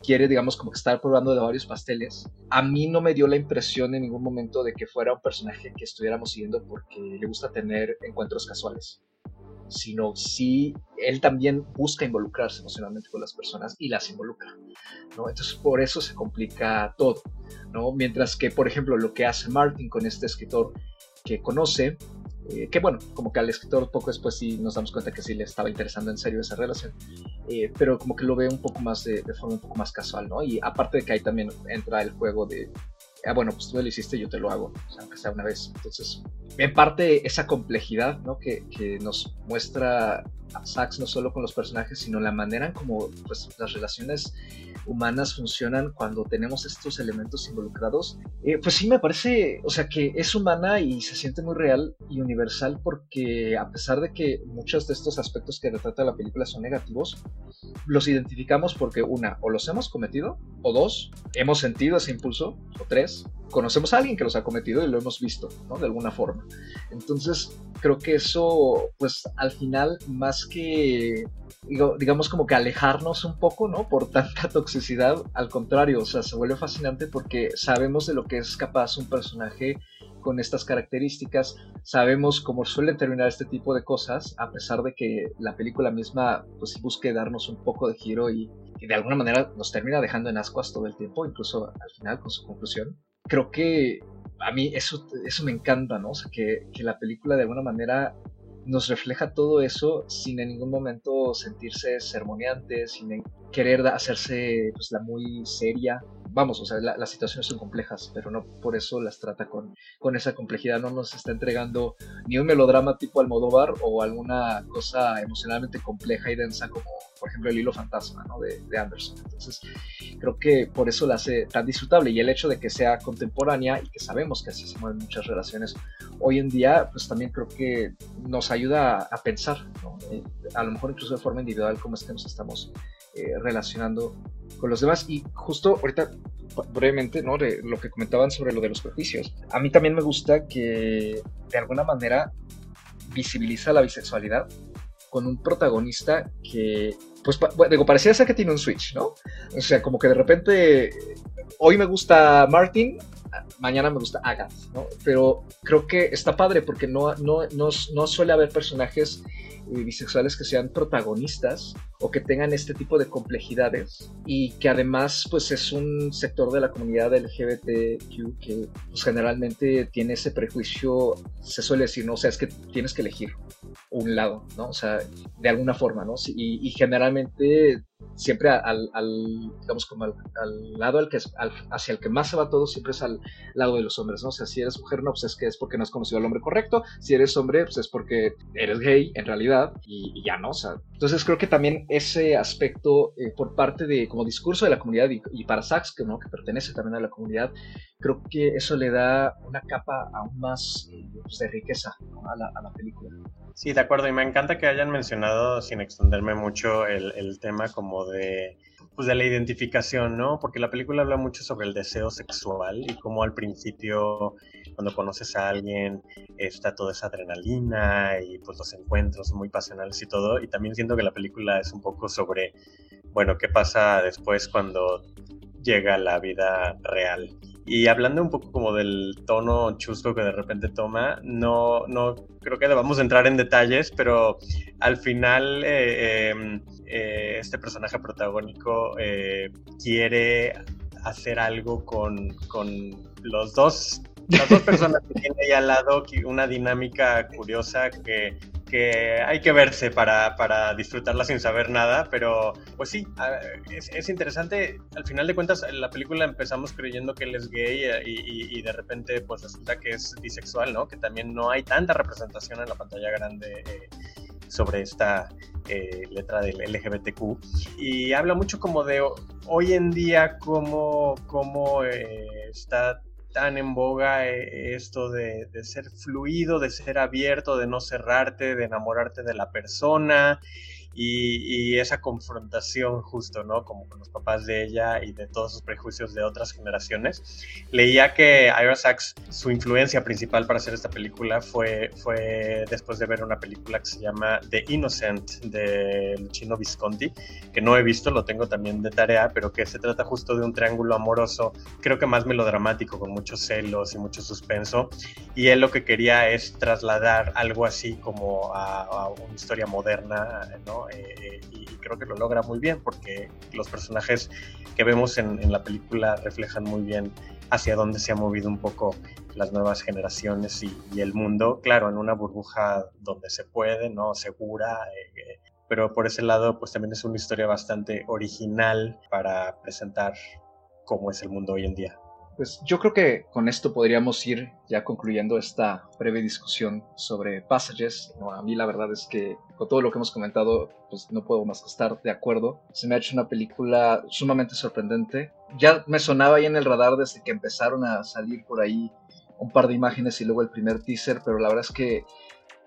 quiere, digamos, como que estar probando de varios pasteles, a mí no me dio la impresión en ningún momento de que fuera un personaje que estuviéramos siguiendo porque le gusta tener encuentros casuales sino si él también busca involucrarse emocionalmente con las personas y las involucra, ¿no? Entonces por eso se complica todo, ¿no? Mientras que, por ejemplo, lo que hace Martin con este escritor que conoce, eh, que bueno, como que al escritor poco después sí nos damos cuenta que sí le estaba interesando en serio esa relación, eh, pero como que lo ve un poco más de, de, forma un poco más casual, ¿no? Y aparte de que ahí también entra el juego de, ah, bueno, pues tú lo hiciste, yo te lo hago, o sea, aunque sea una vez. Entonces, en parte esa complejidad ¿no? que, nos muestra a no solo con los personajes, sino la manera en cómo pues, las relaciones humanas funcionan cuando tenemos estos elementos involucrados, eh, pues sí me parece, o sea, que es humana y se siente muy real y universal porque a pesar de que muchos de estos aspectos que retrata la película son negativos, los identificamos porque una, o los hemos cometido, o dos, hemos sentido ese impulso, o tres, conocemos a alguien que los ha cometido y lo hemos visto, ¿no? De alguna forma. Entonces, creo que eso, pues al final, más que, digamos, como que alejarnos un poco, ¿no? Por tanta toxicidad, al contrario, o sea, se vuelve fascinante porque sabemos de lo que es capaz un personaje con estas características, sabemos cómo suelen terminar este tipo de cosas, a pesar de que la película misma, pues busque darnos un poco de giro y, y de alguna manera nos termina dejando en ascuas todo el tiempo, incluso al final con su conclusión creo que a mí eso, eso me encanta, ¿no? O sea, que, que, la película de alguna manera nos refleja todo eso sin en ningún momento sentirse sermoneante, sin querer hacerse pues, la muy seria. Vamos, o sea, las situaciones son complejas, pero no por eso las trata con, con esa complejidad. No nos está entregando ni un melodrama tipo Almodóvar o alguna cosa emocionalmente compleja y densa como por ejemplo, el hilo fantasma ¿no? de, de, Anderson. Entonces, creo que por eso la hace tan disfrutable y el hecho de que sea contemporánea y que sabemos que así se mueven muchas relaciones hoy en día, pues también creo que nos ayuda a, pensar, ¿no? eh, a lo mejor incluso de forma individual, cómo es que nos estamos eh, relacionando con los demás. Y justo ahorita, brevemente, ¿no? De lo que comentaban sobre lo de los prejuicios. A mí también me gusta que de alguna manera visibiliza la bisexualidad con un protagonista que pues digo, parecía ser que tiene un switch, ¿no? O sea, como que de repente, hoy me gusta Martin, mañana me gusta Agatha, ¿no? Pero creo que está padre porque no, no, no, no suele haber personajes bisexuales que sean protagonistas o que tengan este tipo de complejidades y que además pues es un sector de la comunidad LGBTQ que pues, generalmente tiene ese prejuicio, se suele decir, ¿no? O sea, es que tienes que elegir un lado, ¿no? O sea, de alguna forma, ¿no? Y, y generalmente siempre al, al digamos, como al, lado al que es, hacia el que más se va todo, siempre es al lado de los hombres, ¿no? O sea, si eres mujer, no, pues es que es porque no has conocido al hombre correcto, si eres hombre, pues es porque eres gay, en realidad, y, ya no, o sea, entonces creo que también ese aspecto eh, por parte de, como discurso de la comunidad y, para Sachs, que, ¿no? que pertenece también a la comunidad, creo que eso le da una capa aún más eh, pues, de riqueza a, la, a la película. Sí, de acuerdo, y me encanta que hayan mencionado, sin extenderme mucho, el, el, tema como de, pues de la identificación, ¿no? Porque la película habla mucho sobre el deseo sexual y cómo al principio, cuando conoces a alguien, está toda esa adrenalina y pues los encuentros muy pasionales y todo, y también siento que la película es un poco sobre, bueno, qué pasa después cuando llega la vida real. Y hablando un poco como del tono chusco que de repente toma, no, no creo que debamos entrar en detalles, pero al final eh, em, eh, este personaje protagónico eh, quiere hacer algo con, con los dos las dos personas que tiene ahí al lado, una dinámica curiosa que que hay que verse para, para, disfrutarla sin saber nada, pero pues sí, es, es, interesante. Al final de cuentas, en la película empezamos creyendo que él es gay eh, y, y, de repente pues resulta que es bisexual, ¿no? Que también no hay tanta representación en la pantalla grande. Eh, sobre esta eh, letra del LGBTQ y habla mucho como de hoy en día cómo, cómo eh, está tan en boga eh, esto de, ser fluido, de ser abierto, de no cerrarte, de enamorarte de la persona y, esa confrontación justo, ¿no? Como con los papás de ella y de todos sus prejuicios de otras generaciones. Leía que Ira Sachs, su influencia principal para hacer esta película fue, fue después de ver una película que se llama The Innocent de Luchino Visconti, que no he visto, lo tengo también de tarea, pero que se trata justo de un triángulo amoroso, creo que más melodramático, con muchos celos y mucho suspenso. Y él lo que quería es trasladar algo así como a, a una historia moderna, ¿no? Eh, y creo que lo logra muy bien porque los personajes que vemos en, la película reflejan muy bien hacia dónde se ha movido un poco las nuevas generaciones y, el mundo, claro, en una burbuja donde se puede, ¿no? Segura, eh, pero por ese lado, pues también es una historia bastante original para presentar cómo es el mundo hoy en día. Pues yo creo que con esto podríamos ir ya concluyendo esta breve discusión sobre Passages. a mí la verdad es que con todo lo que hemos comentado, pues no puedo más que estar de acuerdo. Se me ha hecho una película sumamente sorprendente. Ya me sonaba ahí en el radar desde que empezaron a salir por ahí un par de imágenes y luego el primer teaser, pero la verdad es que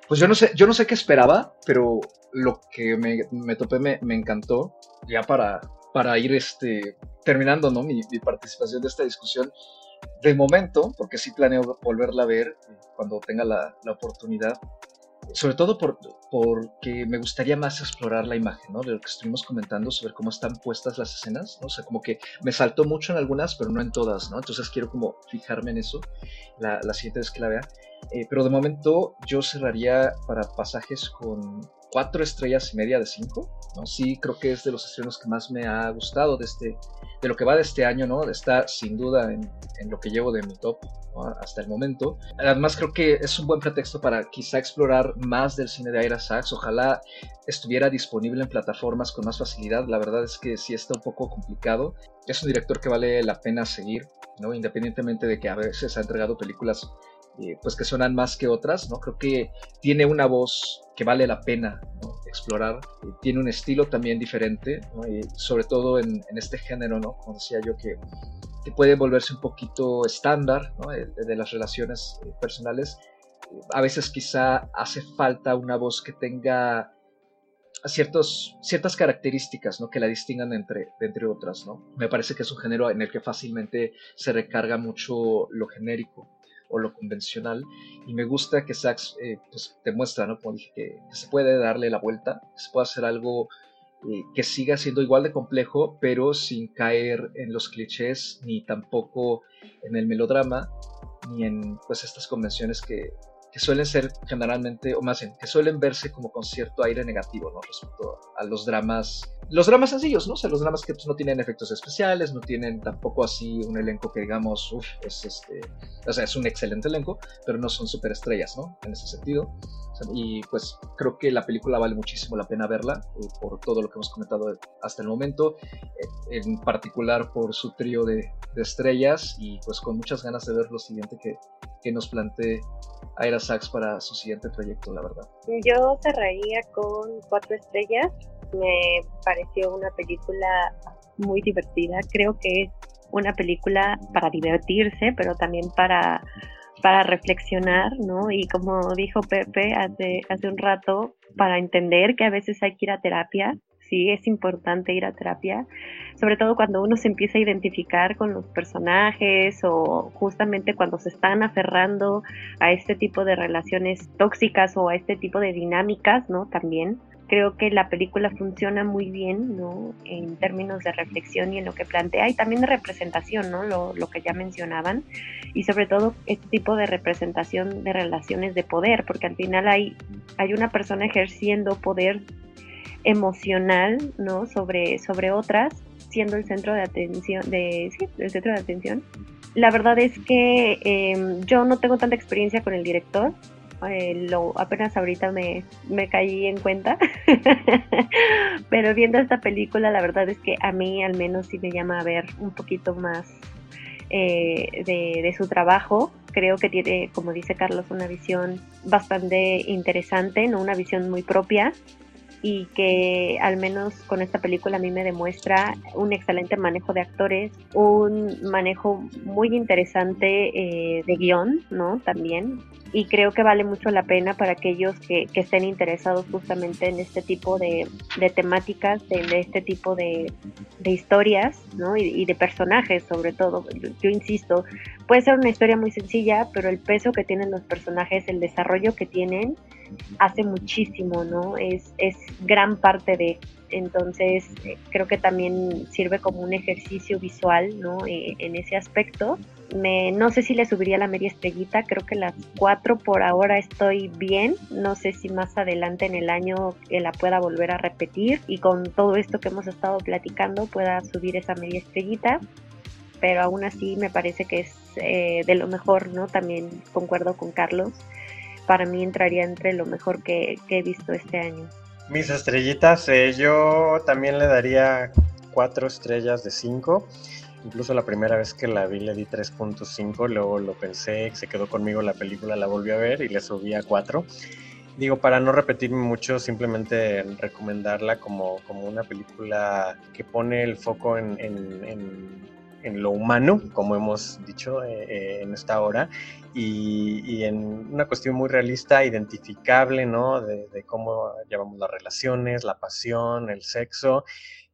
pues yo no sé, yo no sé qué esperaba, pero lo que me, me topé me, me, encantó. Ya para, para ir este, terminando ¿no? mi, participación de esta discusión, de momento, porque sí planeo volverla a ver eh, cuando tenga la, la oportunidad, sobre todo por, porque me gustaría más explorar la imagen, ¿no? De lo que estuvimos comentando sobre cómo están puestas las escenas, ¿no? O sea, como que me saltó mucho en algunas, pero no en todas, ¿no? Entonces quiero como fijarme en eso la, la siguiente vez que la vea. Eh, pero de momento yo cerraría para pasajes con cuatro estrellas y media de cinco. ¿no? Sí, creo que es de los estrenos que más me ha gustado de, este, de lo que va de este año, ¿no? Está sin duda en, en lo que llevo de mi top hasta el momento. Además, creo que es un buen pretexto para quizá explorar más del cine de Ira Sachs. Ojalá estuviera disponible en plataformas con más facilidad. La verdad es que sí está un poco complicado. Es un director que vale la pena seguir, ¿no? Independientemente de que a veces ha entregado películas eh, pues que suenan más que otras, ¿no? Creo que tiene una voz que vale la pena explorar, eh, tiene un estilo también diferente, sobre todo en, este género, ¿no? Como decía yo, que, que puede volverse un poquito estándar de, las relaciones eh, personales. A veces quizá hace falta una voz que tenga ciertos, ciertas características ¿no? que la distingan entre, entre otras. ¿no? Me parece que es un género en el que fácilmente se recarga mucho lo genérico o lo convencional. Y me gusta que Sachs eh, pues, te muestra, ¿no? Como dije, que, se puede darle la vuelta, que se puede hacer algo eh, que siga siendo igual de complejo, pero sin caer en los clichés, ni tampoco en el melodrama, ni en pues estas convenciones que, que suelen ser generalmente, o más bien, que suelen verse como con cierto aire negativo, ¿no? Respecto a los dramas, los dramas sencillos, ¿no? O sea, los dramas que pues, no tienen efectos especiales, no tienen tampoco así un elenco que digamos, uff, es este, o sea, es un excelente elenco, pero no son superestrellas, ¿no? En ese sentido. Y pues creo que la película vale muchísimo la pena verla eh, por todo lo que hemos comentado hasta el momento, eh, en particular por su trío de, estrellas y pues con muchas ganas de ver lo siguiente que, que nos plantee Aira Sachs para su siguiente proyecto, la verdad. Yo cerraría con cuatro estrellas. Me pareció una película muy divertida. Creo que es una película para divertirse, pero también para, para reflexionar, ¿no? Y como dijo Pepe hace, hace un rato, para entender que a veces hay que ir a terapia sí es importante ir a terapia, sobre todo cuando uno se empieza a identificar con los personajes o justamente cuando se están aferrando a este tipo de relaciones tóxicas o a este tipo de dinámicas, ¿no? También creo que la película funciona muy bien, ¿no? En términos de reflexión y en lo que plantea y también de representación, ¿no? Lo, lo que ya mencionaban y sobre todo este tipo de representación de relaciones de poder, porque al final hay, hay una persona ejerciendo poder emocional, ¿no? Sobre, sobre otras, siendo el centro de atención, de, sí, el centro de atención. La verdad es que em, yo no tengo tanta experiencia con el director, eh, lo, apenas ahorita me, me caí en cuenta, pero viendo esta película la verdad es que a mí al menos sí me llama a ver un poquito más eh, de, su trabajo. Creo que tiene, como dice Carlos, una visión bastante interesante, ¿no? una visión muy propia y que al menos con esta película a mí me demuestra un excelente manejo de actores, un manejo muy interesante eh, de guion, ¿no? También. Y creo que vale mucho la pena para aquellos que, estén interesados justamente en este tipo de, temáticas, de, este tipo de, historias, ¿no? Y, de personajes sobre todo. Yo, insisto, puede ser una historia muy sencilla, pero el peso que tienen los personajes, el desarrollo que tienen, hace muchísimo, ¿no? Es, es gran parte de, entonces eh, creo que también sirve como un ejercicio visual, ¿no? Eh, en ese aspecto. No sé si le subiría la media estrellita, creo que las cuatro por ahora estoy bien, no sé si más adelante en el año la pueda volver a repetir y con todo esto que hemos estado platicando pueda subir esa media estrellita, pero aún así me parece que es eh, de lo mejor, ¿no? También concuerdo con Carlos para mí entraría entre lo mejor que, he visto este año. Mis estrellitas, eh, yo también le daría cuatro estrellas de cinco. Incluso la primera vez que la vi le di 3.5, luego lo pensé, se quedó conmigo la película, la volví a ver y le subí a 4. Digo, para no repetirme mucho, simplemente recomendarla como, como una película que pone el foco en en lo humano, como hemos dicho eh, eh, en esta hora, y, en una cuestión muy realista, identificable, ¿no? De, cómo llevamos las relaciones, la pasión, el sexo.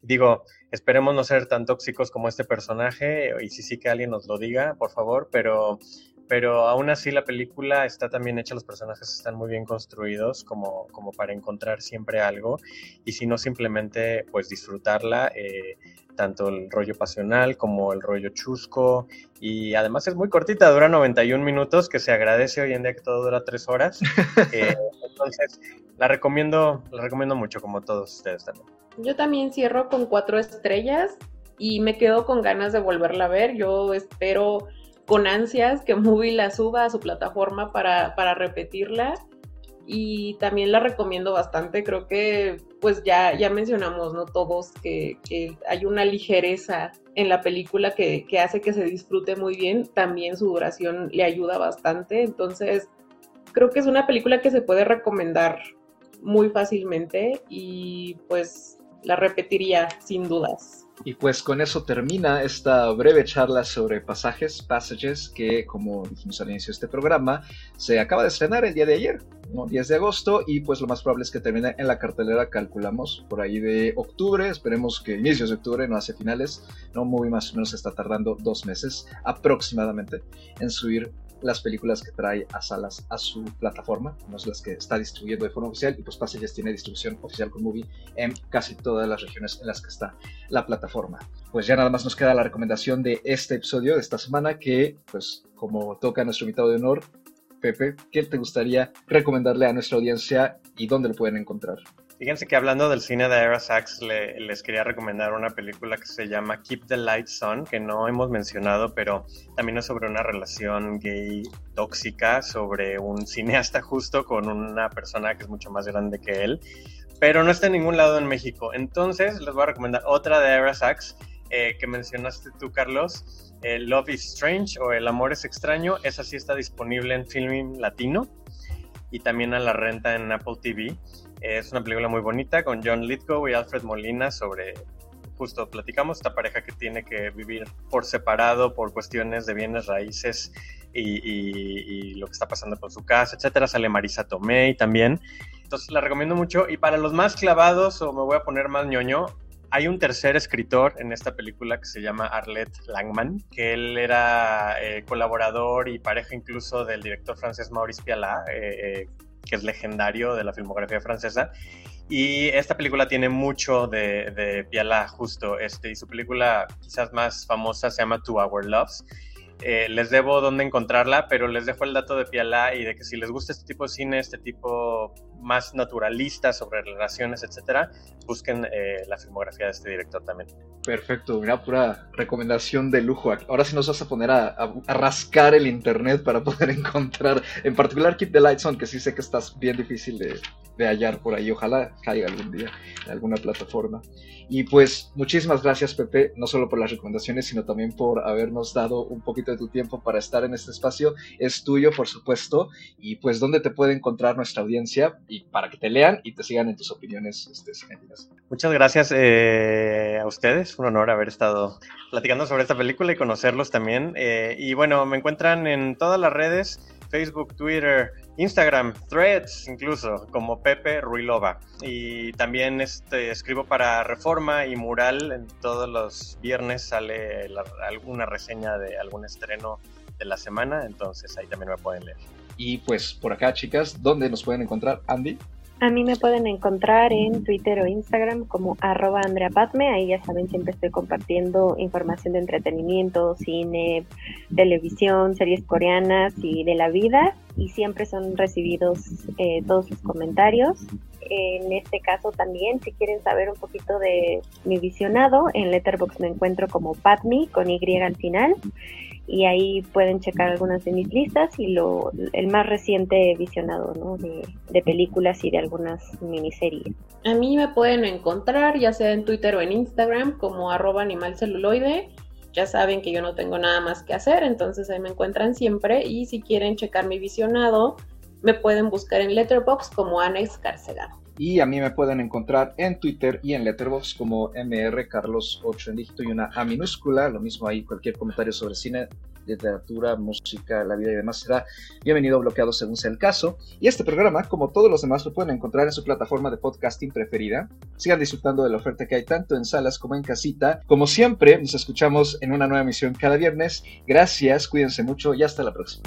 Digo, esperemos no ser tan tóxicos como este personaje, y si sí que alguien nos lo diga, por favor, pero pero aún así la película está también hecha, los personajes están muy bien construidos como, como para encontrar siempre algo y si no simplemente pues disfrutarla, eh, tanto el rollo pasional como el rollo chusco y además es muy cortita, dura 91 minutos que se agradece hoy en día que todo dura 3 horas, eh, entonces la recomiendo, la recomiendo mucho como todos ustedes también. Yo también cierro con cuatro estrellas y me quedo con ganas de volverla a ver, yo espero con ansias que Movie la suba a su plataforma para, para repetirla y también la recomiendo bastante. Creo que pues ya, ya mencionamos, ¿no? Todos que, hay una ligereza en la película que, que, hace que se disfrute muy bien. También su duración le ayuda bastante. Entonces, creo que es una película que se puede recomendar muy fácilmente y pues la repetiría sin dudas. Y pues con eso termina esta breve charla sobre pasajes, passages, que como dijimos al inicio de este programa, se acaba de estrenar el día de ayer, ¿no? 10 de agosto, y pues lo más probable es que termine en la cartelera, calculamos, por ahí de octubre, esperemos que inicios de octubre, no hace finales, ¿no? Muy más o menos está tardando dos meses aproximadamente en subir las películas que trae a salas a su plataforma, no es las que está distribuyendo de forma oficial, y pues Passages tiene distribución oficial con Movie en casi todas las regiones en las que está la plataforma. Pues ya nada más nos queda la recomendación de este episodio de esta semana, que pues como toca nuestro invitado de honor, Pepe, ¿qué te gustaría recomendarle a nuestra audiencia y dónde lo pueden encontrar? Fíjense que hablando del cine de Era les quería recomendar una película que se llama Keep the Lights On, que no hemos mencionado, pero también es sobre una relación gay tóxica, sobre un cineasta justo con una persona que es mucho más grande que él, pero no está en ningún lado en México. Entonces les voy a recomendar otra de Era eh, que mencionaste tú, Carlos, eh, Love is Strange o El amor es extraño. Esa sí está disponible en Filming Latino y también a la renta en Apple TV. Es una película muy bonita con John Lithgow y Alfred Molina sobre, justo platicamos, esta pareja que tiene que vivir por separado por cuestiones de bienes raíces y, lo que está pasando con su casa, etcétera. Sale Marisa Tomei también. Entonces la recomiendo mucho. Y para los más clavados, o me voy a poner más ñoño, hay un tercer escritor en esta película que se llama Arlette Langman, que él era eh, colaborador y pareja incluso del director francés Maurice Pialat, eh, eh, que es legendario de la filmografía francesa. Y esta película tiene mucho de, de Pialat, justo. Este, y su película quizás más famosa se llama Two Our Loves eh, les debo dónde encontrarla, pero les dejo el dato de Pialá y de que si les gusta este tipo de cine, este tipo más naturalista sobre relaciones, etcétera, busquen eh, la filmografía de este director también. Perfecto, una pura recomendación de lujo. Ahora sí nos vas a poner a, rascar el internet para poder encontrar, en particular Keep the Lights On, que sí sé que estás bien difícil de, de hallar por ahí. Ojalá caiga algún día en alguna plataforma. Y pues muchísimas gracias Pepe, no solo por las recomendaciones, sino también por habernos dado un poquito de tu tiempo para estar en este espacio. Es tuyo, por supuesto. Y pues dónde te puede encontrar nuestra audiencia y para que te lean y te sigan en tus opiniones este, Muchas gracias eh, a ustedes, un honor haber estado platicando sobre esta película y conocerlos también. Eh, y bueno, me encuentran en todas las redes, Facebook, Twitter, Instagram, Threads, incluso, como Pepe Ruilova. Y también este, escribo para Reforma y Mural. En todos los viernes sale alguna reseña de algún estreno de la semana, entonces ahí también me pueden leer. Y pues por acá, chicas, ¿dónde nos pueden encontrar, Andy? A mí me pueden encontrar en Twitter o Instagram como arroba Andrea. Ahí ya saben, siempre estoy compartiendo información de entretenimiento, cine, televisión, series coreanas y de la vida. Y siempre son recibidos eh, todos sus comentarios. En este caso también, si quieren saber un poquito de mi visionado, en Letterboxd me encuentro como Padme con Y al final y ahí pueden checar algunas de mis listas y lo el más reciente visionado ¿no? de, de, películas y de algunas miniseries. A mí me pueden encontrar ya sea en Twitter o en Instagram como arroba animalceluloide. Ya saben que yo no tengo nada más que hacer, entonces ahí me encuentran siempre y si quieren checar mi visionado me pueden buscar en Letterboxd como Alex Carcelano. Y a mí me pueden encontrar en Twitter y en Letterboxd como mrcarlos8 en dígito y una A minúscula. Lo mismo ahí, cualquier comentario sobre cine, literatura, música, la vida y demás será bienvenido bloqueado según sea el caso. Y este programa, como todos los demás, lo pueden encontrar en su plataforma de podcasting preferida. Sigan disfrutando de la oferta que hay tanto en salas como en casita. Como siempre, nos escuchamos en una nueva emisión cada viernes. Gracias, cuídense mucho y hasta la próxima.